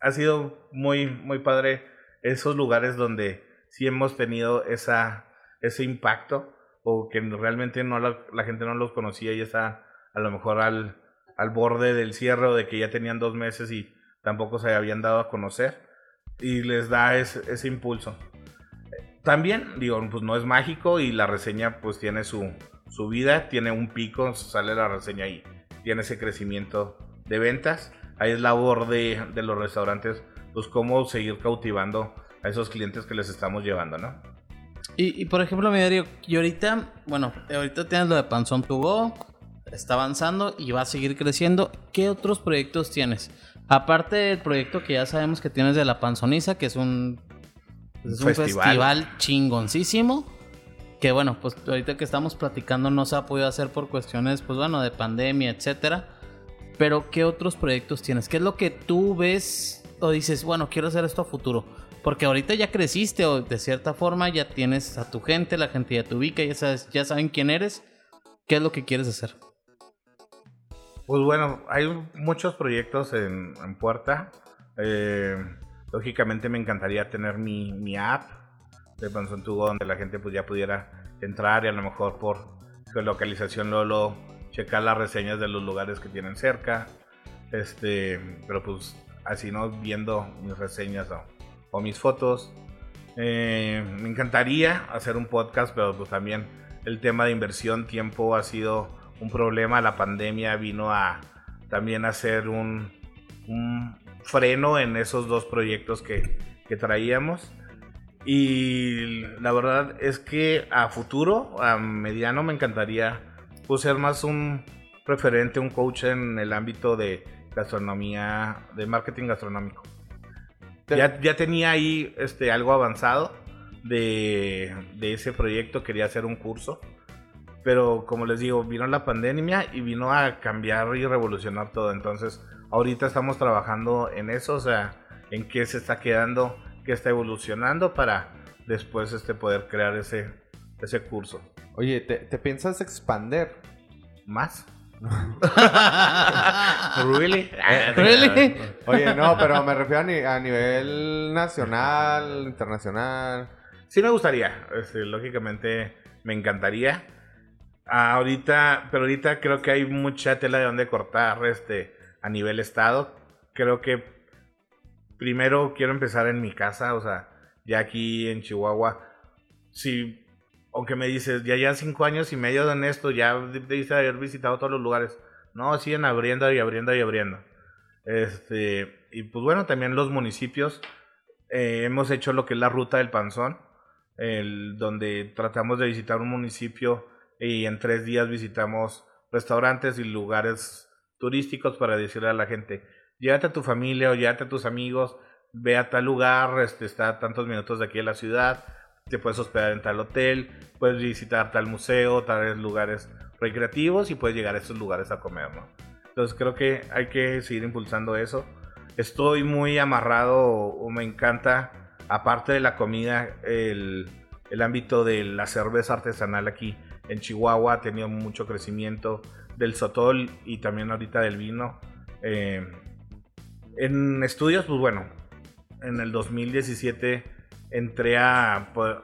ha sido muy, muy padre esos lugares donde sí hemos tenido esa, ese impacto, o que realmente no la, la gente no los conocía y está a lo mejor al, al borde del cierre o de que ya tenían dos meses y tampoco se habían dado a conocer y les da ese, impulso. También, digo, pues no es mágico y la reseña pues tiene su, su vida, tiene un pico, sale la reseña y tiene ese crecimiento de ventas. Ahí es labor de, de los restaurantes, pues cómo seguir cautivando a esos clientes que les estamos llevando, ¿no? Y, por ejemplo, mi Darío, y ahorita, bueno, ahorita tienes lo de Panzón to Go, está avanzando y va a seguir creciendo. ¿Qué otros proyectos tienes? Aparte del proyecto que ya sabemos que tienes de la Panzoniza, que es un, es un festival. festival chingoncísimo. Que bueno, pues ahorita que estamos platicando no se ha podido hacer por cuestiones, pues bueno, de pandemia, etcétera. Pero ¿qué otros proyectos tienes? ¿Qué es lo que tú ves o dices, bueno, quiero hacer esto a futuro? Porque ahorita ya creciste o de cierta forma ya tienes a tu gente, la gente ya te ubica, ya, sabes, ya saben quién eres. ¿Qué es lo que quieres hacer? Pues bueno, hay muchos proyectos en, puerta. Eh, lógicamente me encantaría tener mi, mi app de Panzón donde la gente pues ya pudiera entrar y a lo mejor por geolocalización luego checar las reseñas de los lugares que tienen cerca. Este, pero pues así no viendo mis reseñas o, o mis fotos. Eh, me encantaría hacer un podcast, pero pues también el tema de inversión, tiempo ha sido un problema. La pandemia vino a también hacer un, un freno en esos dos proyectos que, que, traíamos. Y la verdad es que a futuro, a mediano, me encantaría pues, ser más un referente, un coach en el ámbito de gastronomía, de marketing gastronómico. Ya, ya, tenía ahí este, algo avanzado de, de, ese proyecto, quería hacer un curso, pero como les digo, vino la pandemia y vino a cambiar y revolucionar todo. Entonces, ahorita estamos trabajando en eso, o sea, en qué se está quedando, qué está evolucionando para después este, poder crear ese, ese curso. Oye, ¿te, te piensas expander? ¿Más? ¿Really? ¿Really? Oye, no, pero me refiero a, ni a, nivel nacional, internacional. Sí me gustaría, este, lógicamente me encantaría. Ahorita, pero ahorita creo que hay mucha tela de donde cortar este, a nivel estado. Creo que primero quiero empezar en mi casa, o sea, ya aquí en Chihuahua. Si aunque me dices, ya ya cinco años y medio en esto, ya debiste haber visitado todos los lugares. No, siguen abriendo y abriendo y abriendo. Este, y pues bueno, también los municipios. Eh, hemos hecho lo que es la ruta del panzón, el, donde tratamos de visitar un municipio y en tres días visitamos restaurantes y lugares turísticos para decirle a la gente, llévate a tu familia o llévate a tus amigos, ve a tal lugar, este, está a tantos minutos de aquí en la ciudad, te puedes hospedar en tal hotel, puedes visitar tal museo, tales lugares recreativos y puedes llegar a esos lugares a comer, ¿no? Entonces creo que hay que seguir impulsando eso. estoy muy amarrado o, me encanta, aparte de la comida, el, el ámbito de la cerveza artesanal aquí en Chihuahua ha tenido mucho crecimiento del sotol y también ahorita del vino. Eh, en estudios, pues bueno, en el 2017 entré a,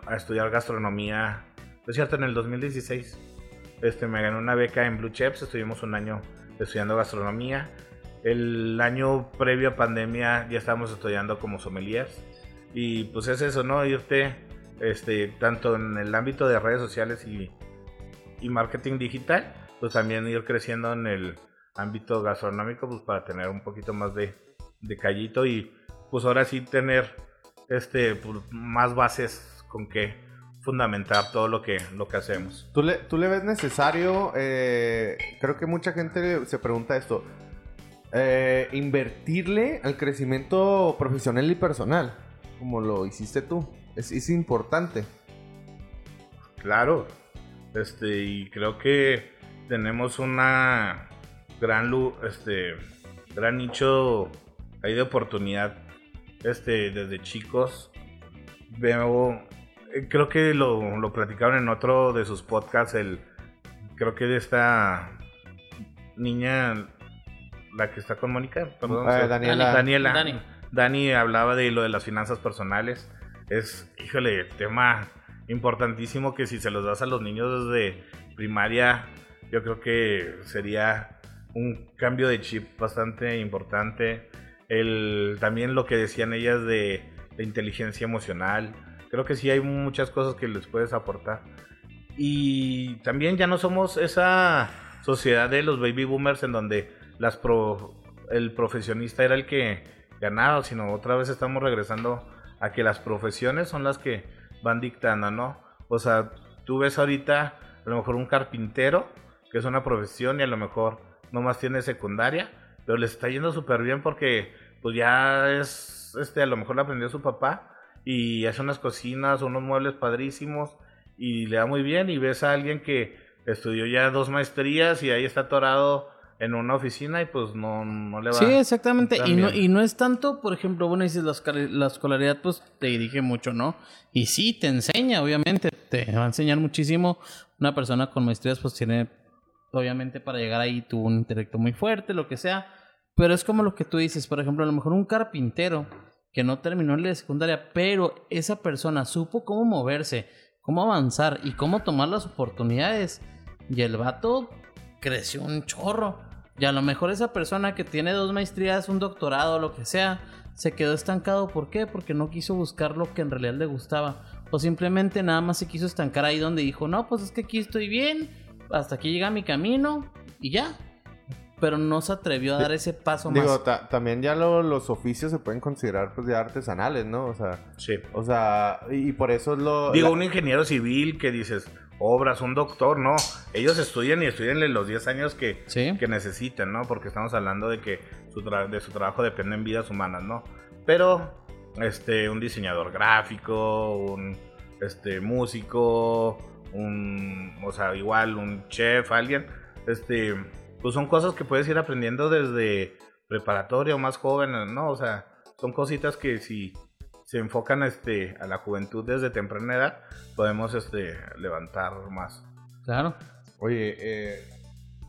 a, estudiar gastronomía. Es cierto, en el 2016 este, me gané una beca en Blue Chefs, estuvimos un año estudiando gastronomía. El año previo a pandemia ya estábamos estudiando como sommeliers. Y pues es eso, ¿no? Irte este, tanto en el ámbito de redes sociales y, y marketing digital, pues también ir creciendo en el ámbito gastronómico, pues para tener un poquito más de, de callito y pues ahora sí tener este pues, más bases con que fundamentar todo lo que, lo que hacemos. ¿Tú le, tú le ves necesario, eh, creo que mucha gente se pregunta esto, eh, invertirle al crecimiento profesional y personal, como lo hiciste tú? Es, es importante. Claro, este, y creo que tenemos una gran, este, gran nicho ahí de oportunidad este, desde chicos. Veo, eh, creo que lo, lo platicaron en otro de sus podcasts, el, creo que de esta niña, la que está con Mónica, perdón, Ah, Daniela. Daniela. Dani. Dani hablaba de lo de las finanzas personales. Es, híjole, tema importantísimo que si se los das a los niños desde primaria, yo creo que sería un cambio de chip bastante importante. El, también lo que decían ellas de, de inteligencia emocional. Creo que sí hay muchas cosas que les puedes aportar. Y también ya no somos esa sociedad de los baby boomers en donde las pro- el profesionista era el que ganaba, sino otra vez estamos regresando a que las profesiones son las que van dictando, ¿no? O sea, tú ves ahorita a lo mejor un carpintero, que es una profesión y a lo mejor nomás tiene secundaria, pero le está yendo súper bien porque pues ya es, este, a lo mejor le aprendió su papá y hace unas cocinas, unos muebles padrísimos y le da muy bien y ves a alguien que estudió ya dos maestrías y ahí está atorado en una oficina y pues no, no le va Sí, exactamente. Y no, y no es tanto, por ejemplo, bueno, dices la, la escolaridad, pues te dirige mucho, ¿no? Y sí, te enseña, obviamente. Te va a enseñar muchísimo. Una persona con maestrías, pues tiene, obviamente, para llegar ahí tuvo un intelecto muy fuerte, lo que sea. Pero es como lo que tú dices, por ejemplo, a lo mejor un carpintero que no terminó en la secundaria, pero esa persona supo cómo moverse, cómo avanzar y cómo tomar las oportunidades. Y el vato creció un chorro. Y a lo mejor esa persona que tiene dos maestrías, un doctorado, lo que sea, se quedó estancado. ¿Por qué? Porque no quiso buscar lo que en realidad le gustaba. O simplemente nada más se quiso estancar ahí donde dijo, no, pues es que aquí estoy bien, hasta aquí llega mi camino y ya. Pero no se atrevió a dar ese paso Digo, más. ta- también ya lo- los oficios se pueden considerar pues ya artesanales, ¿no? O sea, Sí. o sea, y y por eso es lo... Digo, la- un ingeniero civil que dices, obras, un doctor, no. Ellos estudian y estudian los 10 años que, Sí. que necesitan, ¿no? Porque estamos hablando de que su de su trabajo dependen vidas humanas, ¿no? Pero, este, un diseñador gráfico, un este, músico, un, o sea, igual un chef, alguien, este, pues son cosas que puedes ir aprendiendo desde preparatoria o más joven, ¿no? O sea, son cositas que si se enfocan este, a la juventud desde temprana edad, podemos este, levantar más. Claro. Oye, eh,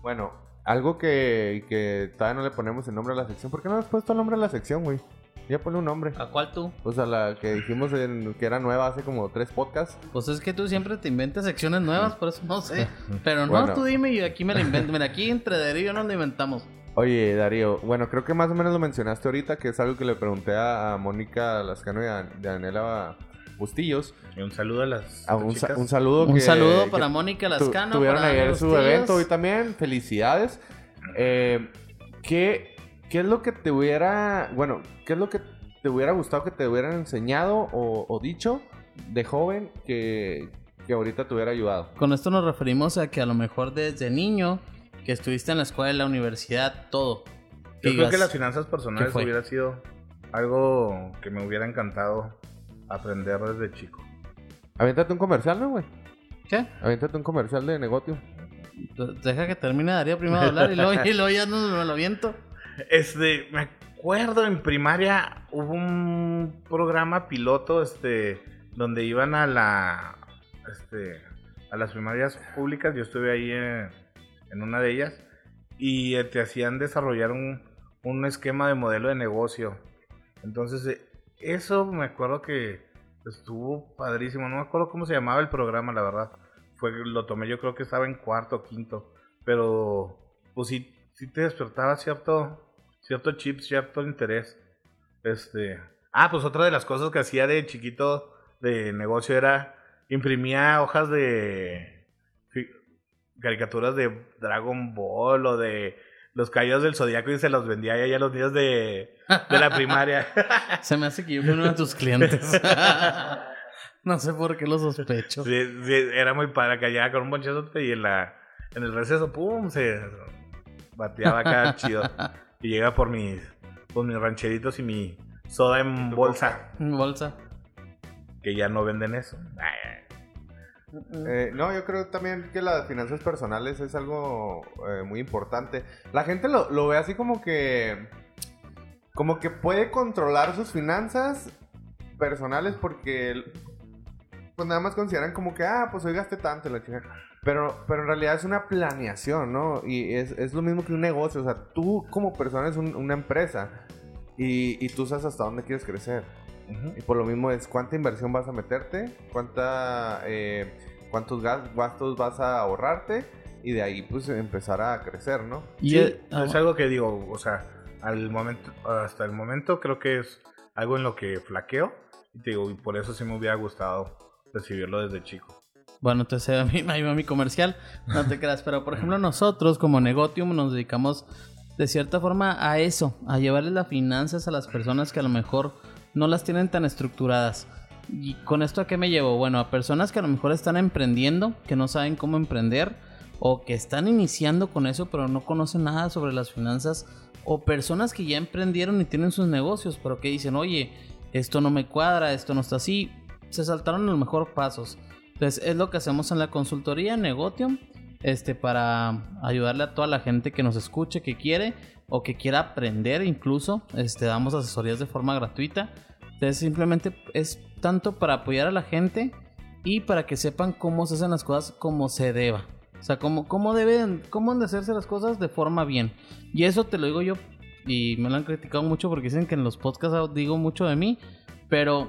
bueno, algo que, que todavía no le ponemos el nombre a la sección. ¿Por qué no le has puesto el nombre a la sección, güey? Ya ponle un nombre. ¿A cuál tú? O sea, la que dijimos en- que era nueva hace como tres podcasts. Pues es que tú siempre te inventas secciones nuevas, por eso no sé. Pero no, Bueno. tú dime y aquí me la invento. Mira, aquí entre Darío y yo nos la inventamos. Oye, Darío, bueno, creo que más o menos lo mencionaste ahorita, que es algo que le pregunté a, a Mónica Lascano y a, Daniela Bustillos. Y un saludo a las A un, sa- un saludo Un que- saludo que para Mónica tu- Lascano. tuvieron para ayer su Bustillos. evento hoy también. Felicidades. Eh, ¿qué, ¿Qué es lo que te hubiera, bueno, qué es lo que te hubiera gustado que te hubieran enseñado o, o dicho de joven que, que ahorita te hubiera ayudado? Con esto nos referimos a que a lo mejor desde niño, que estuviste en la escuela, en la universidad, todo. Yo creo que las finanzas personales hubiera sido algo que me hubiera encantado aprender desde chico. Aviéntate un comercial, ¿no, güey? ¿Qué? Aviéntate un comercial de negocio. Deja que termine Darío primero de hablar y luego, y luego ya no me lo aviento. Este, me- acuerdo, en primaria hubo un programa piloto, este, donde iban a la, este, a las primarias públicas. Yo estuve ahí en, en una de ellas y eh, te hacían desarrollar un, un esquema de modelo de negocio. Entonces, eh, eso me acuerdo que estuvo padrísimo. No me acuerdo cómo se llamaba el programa, la verdad. Fue, lo tomé, yo creo que estaba en cuarto o quinto. Pero, pues sí, sí te despertaba cierto, cierto chip, cierto interés. Este. Ah, pues otra de las cosas que hacía de chiquito de negocio era imprimía hojas de caricaturas de Dragon Ball o de los caídos del zodiaco y se los vendía ahí a los niños de, de la primaria. Se me hace que yo fui uno de tus clientes. no sé por qué lo sospecho. Sí, sí, era muy padre que llegaba con un bonchazote y en la en el receso, pum, se bateaba acá chido. Y llega por mis, por mis rancheritos y mi soda en bolsa, Bolsa. que ya no venden eso. Ay, Eh, no, yo creo también que las finanzas personales es algo eh, muy importante. La gente lo, ve así como que. Como que puede controlar sus finanzas personales porque. Pues nada más consideran como que, ah, pues hoy gasté tanto la chica. Pero, pero en realidad es una planeación, ¿no? Y es, es lo mismo que un negocio. O sea, tú como persona es un- una empresa y, y tú sabes hasta dónde quieres crecer. Y por lo mismo es cuánta inversión vas a meterte, cuánta, eh, cuántos gas- gastos vas a ahorrarte y de ahí pues empezar a crecer, ¿no? Y Sí, es algo que digo, o sea, al momento, hasta el momento creo que es algo en lo que flaqueo. Y te digo, y por eso sí me hubiera gustado recibirlo desde chico. Bueno, entonces a mí ahí va mi comercial. No te creas, pero por ejemplo nosotros como Negotium nos dedicamos de cierta forma a eso, a llevarle las finanzas a las personas que a lo mejor no las tienen tan estructuradas. ¿Y con esto a qué me llevo? Bueno, a personas que a lo mejor están emprendiendo, que no saben cómo emprender, o que están iniciando con eso pero no conocen nada sobre las finanzas, o personas que ya emprendieron y tienen sus negocios, pero que dicen, oye, esto no me cuadra, esto no está así, se saltaron a lo mejor pasos. Entonces es lo que hacemos en la consultoría Negotium, este, para ayudarle a toda la gente que nos escuche, que quiere o que quiera aprender incluso. Este, damos asesorías de forma gratuita. Entonces simplemente es tanto para apoyar a la gente y para que sepan cómo se hacen las cosas como se deba. O sea, cómo, cómo, deben, cómo han de hacerse las cosas de forma bien. Y eso te lo digo yo y me lo han criticado mucho porque dicen que en los podcasts digo mucho de mí, pero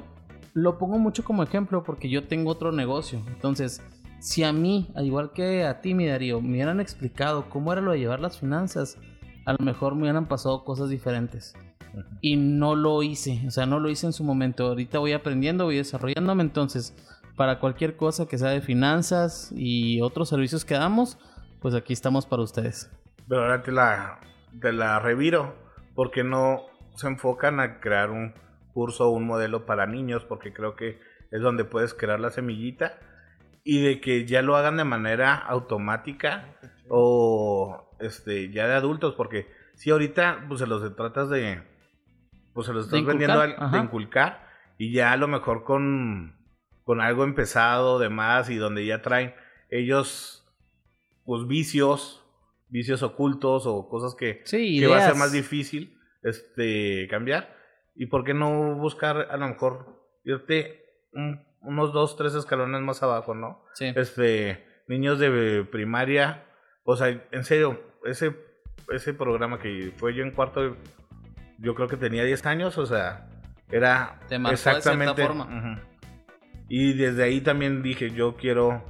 lo pongo mucho como ejemplo porque yo tengo otro negocio. Entonces, si a mí, al igual que a ti, mi Darío, me hubieran explicado cómo era lo de llevar las finanzas, a lo mejor me hubieran pasado cosas diferentes. Y no lo hice, o sea, no lo hice en su momento. Ahorita voy aprendiendo, voy desarrollándome. Entonces, para cualquier cosa que sea de finanzas y otros servicios que damos, pues aquí estamos para ustedes. Pero ahora te la, te la reviro. porque no se enfocan a crear un curso o un modelo para niños? Porque creo que es donde puedes crear la semillita. Y de que ya lo hagan de manera automática o este ya de adultos. Porque si ahorita pues se los tratas de... Pues se los De estás vendiendo al- de inculcar. Y ya a lo mejor con, con algo empezado, demás, y donde ya traen ellos pues vicios, vicios ocultos o cosas que, Sí, que va a ser más difícil este cambiar. ¿Y por qué no buscar a lo mejor irte un- unos dos, tres escalones más abajo, no? Sí. Este, niños de primaria, o sea, en serio, ese, ese programa que fue yo en cuarto, yo creo que tenía 10 años, o sea, era Te marcó de cierta exactamente. forma. Y desde ahí también dije, yo quiero,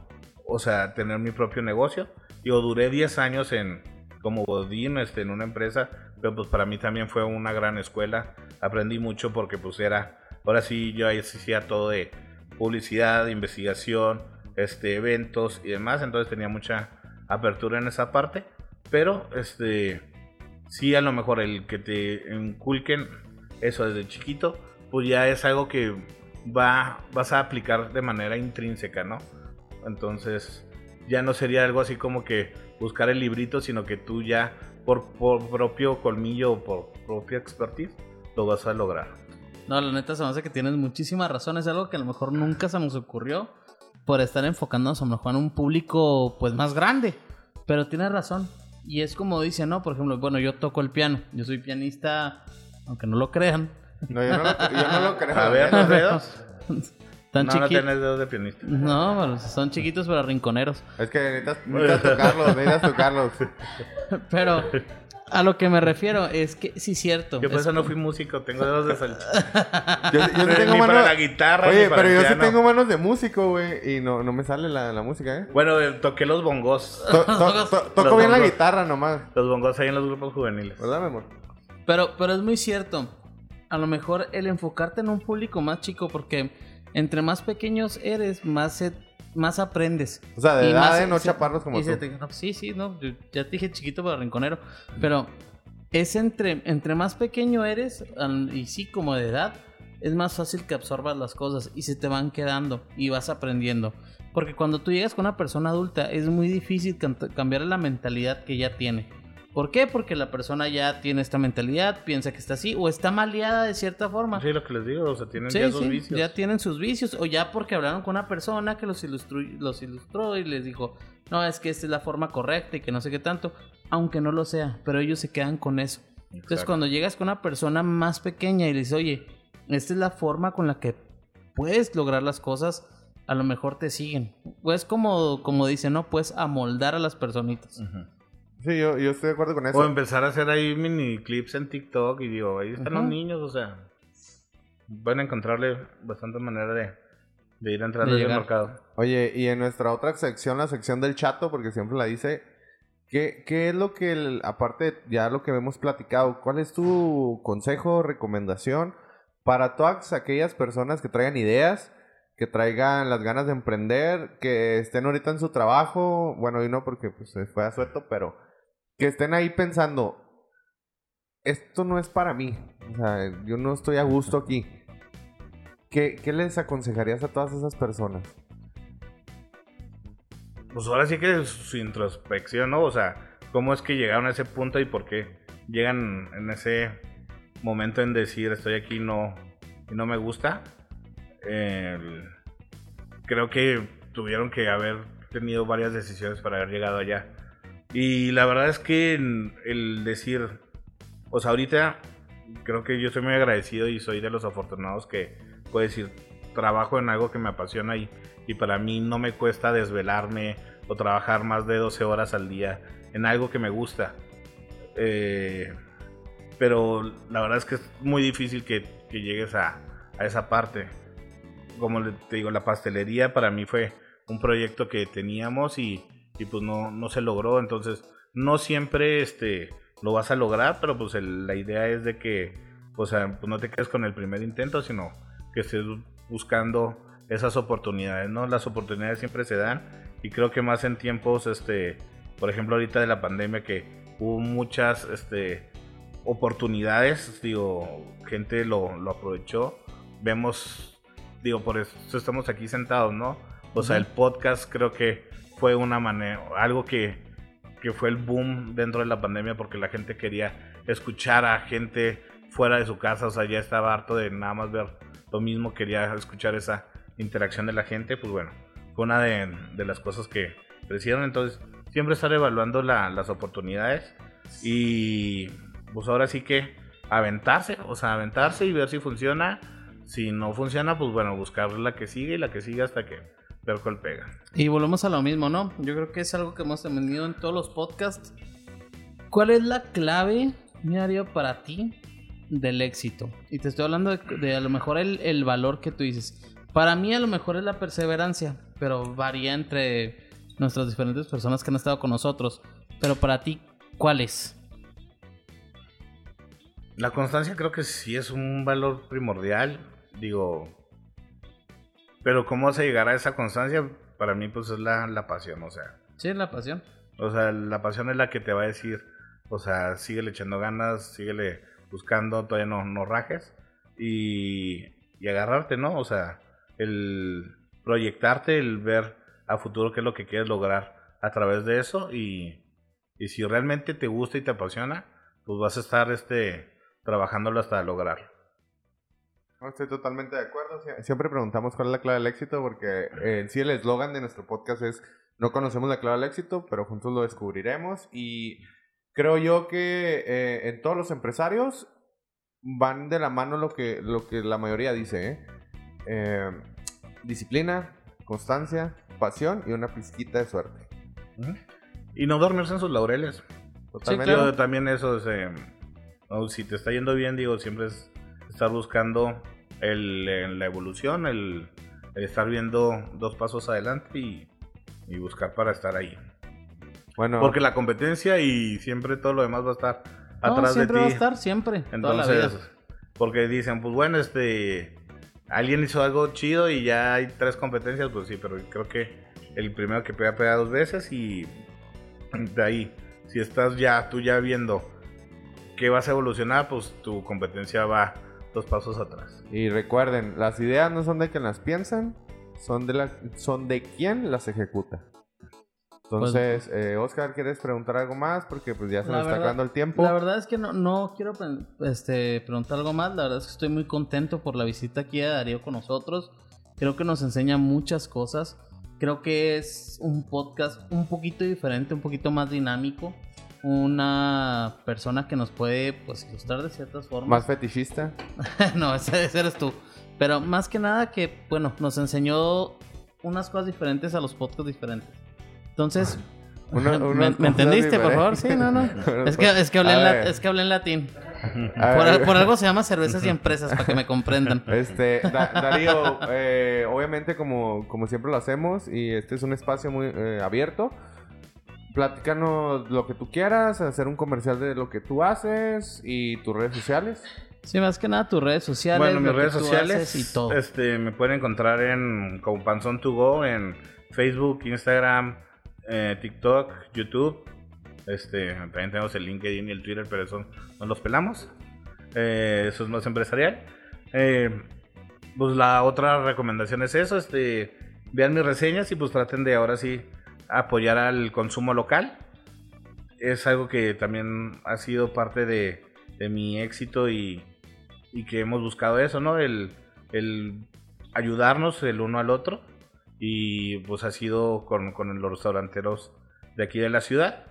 o sea, tener mi propio negocio. Yo duré 10 años en como godín este, en una empresa, pero pues para mí también fue una gran escuela. Aprendí mucho porque pues era, ahora sí yo ahí hacía todo de publicidad, investigación, este, eventos y demás, entonces tenía mucha apertura en esa parte, pero este, sí a lo mejor el que te inculquen eso desde chiquito, pues ya es algo que va, vas a aplicar de manera intrínseca, ¿no? Entonces ya no sería algo así como que buscar el librito, sino que tú ya por, por propio colmillo o por propia expertise lo vas a lograr. No, la neta se me hace que tienes muchísimas razones. Es algo que a lo mejor nunca se nos ocurrió por estar enfocándonos a lo mejor en un público pues más grande. Pero tienes razón. Y es como dice, ¿no? Por ejemplo, bueno, yo toco el piano. Yo soy pianista aunque no lo crean. No, yo no lo, yo no lo creo. A ver, los dedos. Están no, no tienes dedos de pianista. No, pero son chiquitos pero rinconeros. Es que necesitas, necesitas tocarlos, necesitas tocarlos. Pero a lo que me refiero es que sí es cierto. Yo por Es- eso no fui músico, tengo dedos de salchicha. Yo, yo tengo ni manos... para la guitarra, Oye, ni para pero el yo sí tengo manos de músico, güey. Y no, no me sale la, la música, ¿eh? Bueno, eh, toqué los bongos. To- to- to- toco Los bien la guitarra nomás. Los bongos ahí en los grupos juveniles. ¿Verdad, mi amor? Pero, pero es muy cierto. A lo mejor el enfocarte en un público más chico, porque entre más pequeños eres, más se- más aprendes. O sea, de Y edad, más- ¿eh? No se- chaparros como tú. te- no, sí, sí, no. yo ya te dije chiquito para rinconero. Pero es entre, entre más pequeño eres, y sí, como de edad, es más fácil que absorbas las cosas y se te van quedando y vas aprendiendo. Porque cuando tú llegas con una persona adulta, es muy difícil cambiar la mentalidad que ya tiene. ¿Por qué? Porque la persona ya tiene esta mentalidad, piensa que está así, o está maleada de cierta forma. Sí, lo que les digo, o sea, tienen Sí, ya sus sí, vicios. ya tienen sus vicios o ya porque hablaron con una persona que los ilustró, los ilustró y les dijo, no, es que esta es la forma correcta y que no sé qué tanto, aunque no lo sea, pero ellos se quedan con eso. Entonces cuando llegas con una persona más pequeña y le dices, oye, esta es la forma con la que puedes lograr las cosas, a lo mejor te siguen. Pues como, como dicen, ¿no? Puedes amoldar a las personitas. Sí, yo, yo estoy de acuerdo con eso. O empezar a hacer ahí mini clips en TikTok y digo, ahí están los niños, o sea, van a encontrarle bastante manera de, de ir entrando llegar. mercado. Oye, y en nuestra otra sección, la sección del chato, porque siempre la dice, ¿qué, qué es lo que, el- aparte de ya lo que hemos platicado, cuál es tu consejo, recomendación para todas aquellas personas que traigan ideas, que traigan las ganas de emprender, que estén ahorita en su trabajo, bueno, y no porque pues, se fue a suelto, pero que estén ahí pensando, esto no es para mí, o sea, yo no estoy a gusto aquí. ¿Qué, les aconsejarías a todas esas personas? Pues ahora sí que es su introspección, ¿no? O sea, cómo es que llegaron a ese punto y por qué llegan en ese momento en decir estoy aquí no, y no me gusta. Creo que tuvieron que haber tenido varias decisiones para haber llegado allá. Y la verdad es que el decir, o sea, ahorita creo que yo soy muy agradecido y soy de los afortunados que puedo decir, trabajo en algo que me apasiona y, y para mí no me cuesta desvelarme o trabajar más de 12 horas al día en algo que me gusta. Eh, pero la verdad es que es muy difícil que, que llegues a, a esa parte. Como te digo, la pastelería para mí fue un proyecto que teníamos y, y pues no, no se logró. Entonces, no siempre este, lo vas a lograr, pero pues el- la idea es de que o sea, pues no te quedes con el primer intento, sino que estés buscando esas oportunidades, ¿no? Las oportunidades siempre se dan y creo que más en tiempos, este, por ejemplo, ahorita de la pandemia que hubo muchas, este, oportunidades, digo, gente lo, lo aprovechó, vemos, digo, por eso estamos aquí sentados, ¿no? O sea, el podcast creo que fue una manera, algo que, que fue el boom dentro de la pandemia porque la gente quería escuchar a gente fuera de su casa, o sea, ya estaba harto de nada más ver lo mismo, quería escuchar esa interacción de la gente, pues bueno, fue una de, de las cosas que crecieron, entonces siempre estar evaluando la- las oportunidades y pues ahora sí que aventarse, o sea, aventarse y ver si funciona, si no funciona, pues bueno, buscar la que sigue y la que sigue hasta que ver cuál pega. Y volvemos a lo mismo, ¿no? Yo creo que es algo que hemos aprendido en todos los podcasts. ¿Cuál es la clave, Mario, para ti del éxito? Y te estoy hablando de, de a lo mejor el, el valor que tú dices. Para mí a lo mejor es la perseverancia, pero varía entre nuestras diferentes personas que han estado con nosotros. Pero para ti, ¿cuál es? La constancia creo que sí es un valor primordial, digo, pero cómo vas a llegar a esa constancia, para mí pues es la, la pasión, o sea, Sí, la pasión. o sea, la pasión es la que te va a decir, o sea, síguele echando ganas, síguele buscando, todavía no, no rajes y, y agarrarte, ¿no? O sea, el proyectarte, el ver a futuro qué es lo que quieres lograr a través de eso y, y si realmente te gusta y te apasiona, pues vas a estar este trabajándolo hasta lograrlo. No, Estoy totalmente de acuerdo. Sie- Siempre preguntamos cuál es la clave del éxito porque eh, en sí el eslogan de nuestro podcast es no conocemos la clave del éxito, pero juntos lo descubriremos y creo yo que eh, en todos los empresarios van de la mano lo que, lo que la mayoría dice, ¿eh? Eh, disciplina, constancia, pasión y una pizquita de suerte. Y no dormirse en sus laureles. Totalmente. También eso es, si te está yendo bien, digo, siempre es estar buscando el, la evolución, el, el estar viendo dos pasos adelante y, y buscar para estar ahí. Bueno, Porque la competencia y siempre todo lo demás va a estar No, atrás de ti. siempre va a estar, siempre. toda la vida. Entonces, porque dicen, pues bueno, este, alguien hizo algo chido y ya hay tres competencias, pues sí, pero creo que el primero que pega, pega dos veces y de ahí, si estás ya, tú ya viendo que vas a evolucionar, pues tu competencia va dos pasos atrás. y recuerden, las ideas no son de quien las piensan, son de, la, son de quien las ejecuta. Entonces, eh, Oscar, ¿quieres preguntar algo más? Porque pues ya se nos está acabando el tiempo. La verdad es que no, no quiero pre- este, preguntar algo más. La verdad es que estoy muy contento por la visita aquí a Darío con nosotros. Creo que nos enseña muchas cosas. Creo que es un podcast un poquito diferente, un poquito más dinámico. Una persona que nos puede pues, ilustrar de ciertas formas. Más fetichista. no, ese, ese eres tú. Pero más que nada que, bueno, nos enseñó unas cosas diferentes a los podcasts diferentes. Entonces, Una- ¿me, unas me cosas entendiste, por favor? Sí, no, no. Es que, es que, hablé, en la- es que hablé en latín. Por, por algo se llama cervezas y empresas, para que me comprendan. Este, Da- Darío, eh, obviamente como, como siempre lo hacemos y este es un espacio muy eh, abierto. Platícanos lo que tú quieras, hacer un comercial de lo que tú haces y tus redes sociales. Sí, más que nada tus redes sociales. Bueno, mis lo que redes tú sociales y todo. Este, me pueden encontrar en como Panzón to Go en Facebook, Instagram, eh, TikTok, YouTube. Este, también tenemos el LinkedIn y el Twitter, pero eso no los pelamos. Eh, eso es más empresarial. Eh, pues la otra recomendación es eso, este, vean mis reseñas y pues traten de ahora sí apoyar al consumo local. Es algo que también ha sido parte de, de mi éxito y, y que hemos buscado eso, ¿no? El, el ayudarnos el uno al otro. Y pues ha sido con, con los restauranteros de aquí de la ciudad.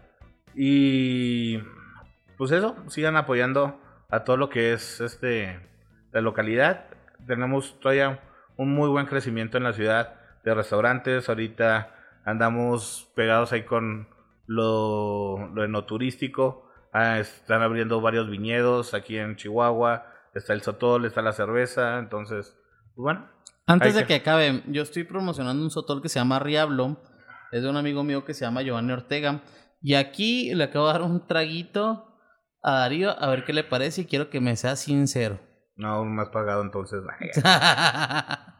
Y pues eso, sigan apoyando a todo lo que es este la localidad. Tenemos todavía un muy buen crecimiento en la ciudad de restaurantes. Ahorita andamos pegados ahí con lo, lo enoturístico. Ah, están abriendo varios viñedos aquí en Chihuahua. Está el sotol, está la cerveza. Entonces, pues bueno. Antes de que- que acabe, yo estoy promocionando un sotol que se llama Riablo. Es de un amigo mío que se llama Giovanni Ortega. Y aquí le acabo de dar un traguito a Darío a ver qué le parece y quiero que me sea sincero. No, aún más pagado entonces.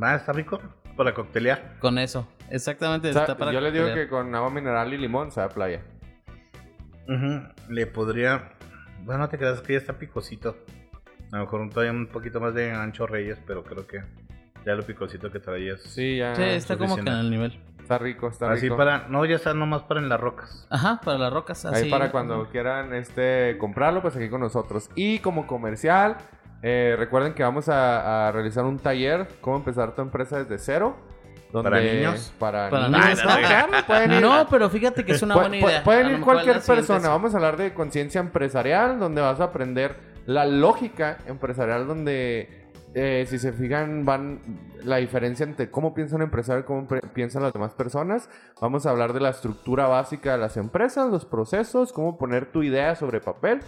Va, está rico para coctelear. Con eso. Exactamente. O sea, está para yo les digo coctelear. que con agua mineral y limón se da playa. Ujú, Le podría. Bueno, no te creas que ya está picosito. A lo mejor un- todavía un poquito más de ancho reyes, pero creo que ya lo picosito que traías. Sí, ya. Sí, está como que en el nivel. Está rico, está Así rico. para. No, ya está nomás para en las rocas. Ajá, para las rocas. Así. Ahí para cuando quieran este comprarlo, pues aquí con nosotros. Y como comercial, eh, recuerden que vamos a, a realizar un taller, cómo empezar tu empresa desde cero. donde- ¿Para niños? Para, Para niños. niños. Claro, pueden ir. No, pero fíjate que es una buena idea. Pueden ir cualquier persona. Vamos a hablar de conciencia empresarial, donde vas a aprender la lógica empresarial, donde eh, si se fijan van la diferencia entre cómo piensa un empresario y cómo piensan las demás personas. Vamos a hablar de la estructura básica de las empresas, los procesos, cómo poner tu idea sobre papel.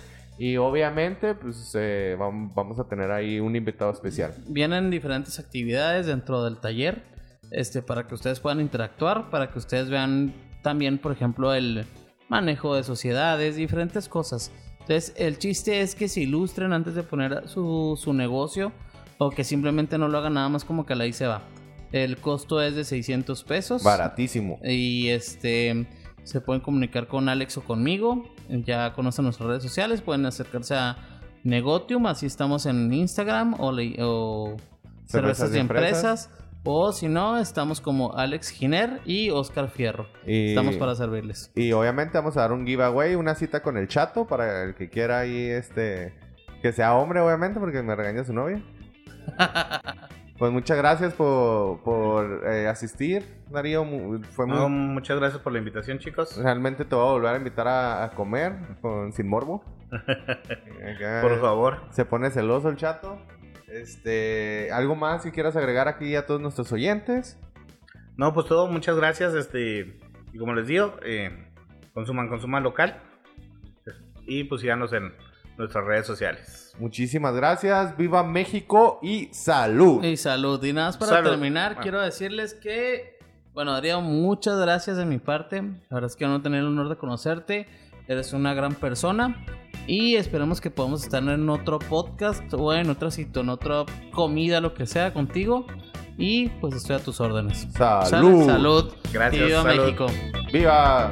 Y obviamente, pues eh, vam- vamos a tener ahí un invitado especial. Vienen diferentes actividades dentro del taller este, para que ustedes puedan interactuar, para que ustedes vean también, por ejemplo, el manejo de sociedades, diferentes cosas. Entonces, el chiste es que se ilustren antes de poner su, su negocio o que simplemente no lo hagan nada más como que la ahí se va. El costo es de 600 pesos. Baratísimo. Y este se pueden comunicar con Alex o conmigo. Ya conocen nuestras redes sociales. Pueden acercarse a Negotium. Así estamos en Instagram o, le- o Cervezas y Empresas. O si no, estamos como Alex Giner y Oscar Fierro. Y- Estamos para servirles. Y obviamente vamos a dar un giveaway, una cita con el chato para el que quiera ahí este que sea hombre obviamente porque me regaña su novia. Pues muchas gracias por, por eh, asistir, Darío. Fue muy, No, muchas gracias por la invitación, chicos. Realmente te voy a volver a invitar a, a comer con, sin morbo. Acá Por favor. Se pone celoso el chato. Este, ¿algo más que quieras agregar aquí a todos nuestros oyentes? No, pues todo, muchas gracias. Este, y como les digo, eh, consuman, consuman local. Y pues síganos en nuestras redes sociales. Muchísimas gracias. Viva México y salud. Y salud. Y nada más para Salud. terminar, Bueno. quiero decirles que, bueno, Darío, muchas gracias de mi parte. La verdad es que no tener el honor de conocerte. Eres una gran persona. Y esperemos que podamos estar en otro podcast o en otra sitio, en otra comida, lo que sea, contigo. Y pues estoy a tus órdenes. Salud. Salud. Gracias, Y viva salud. México. Viva.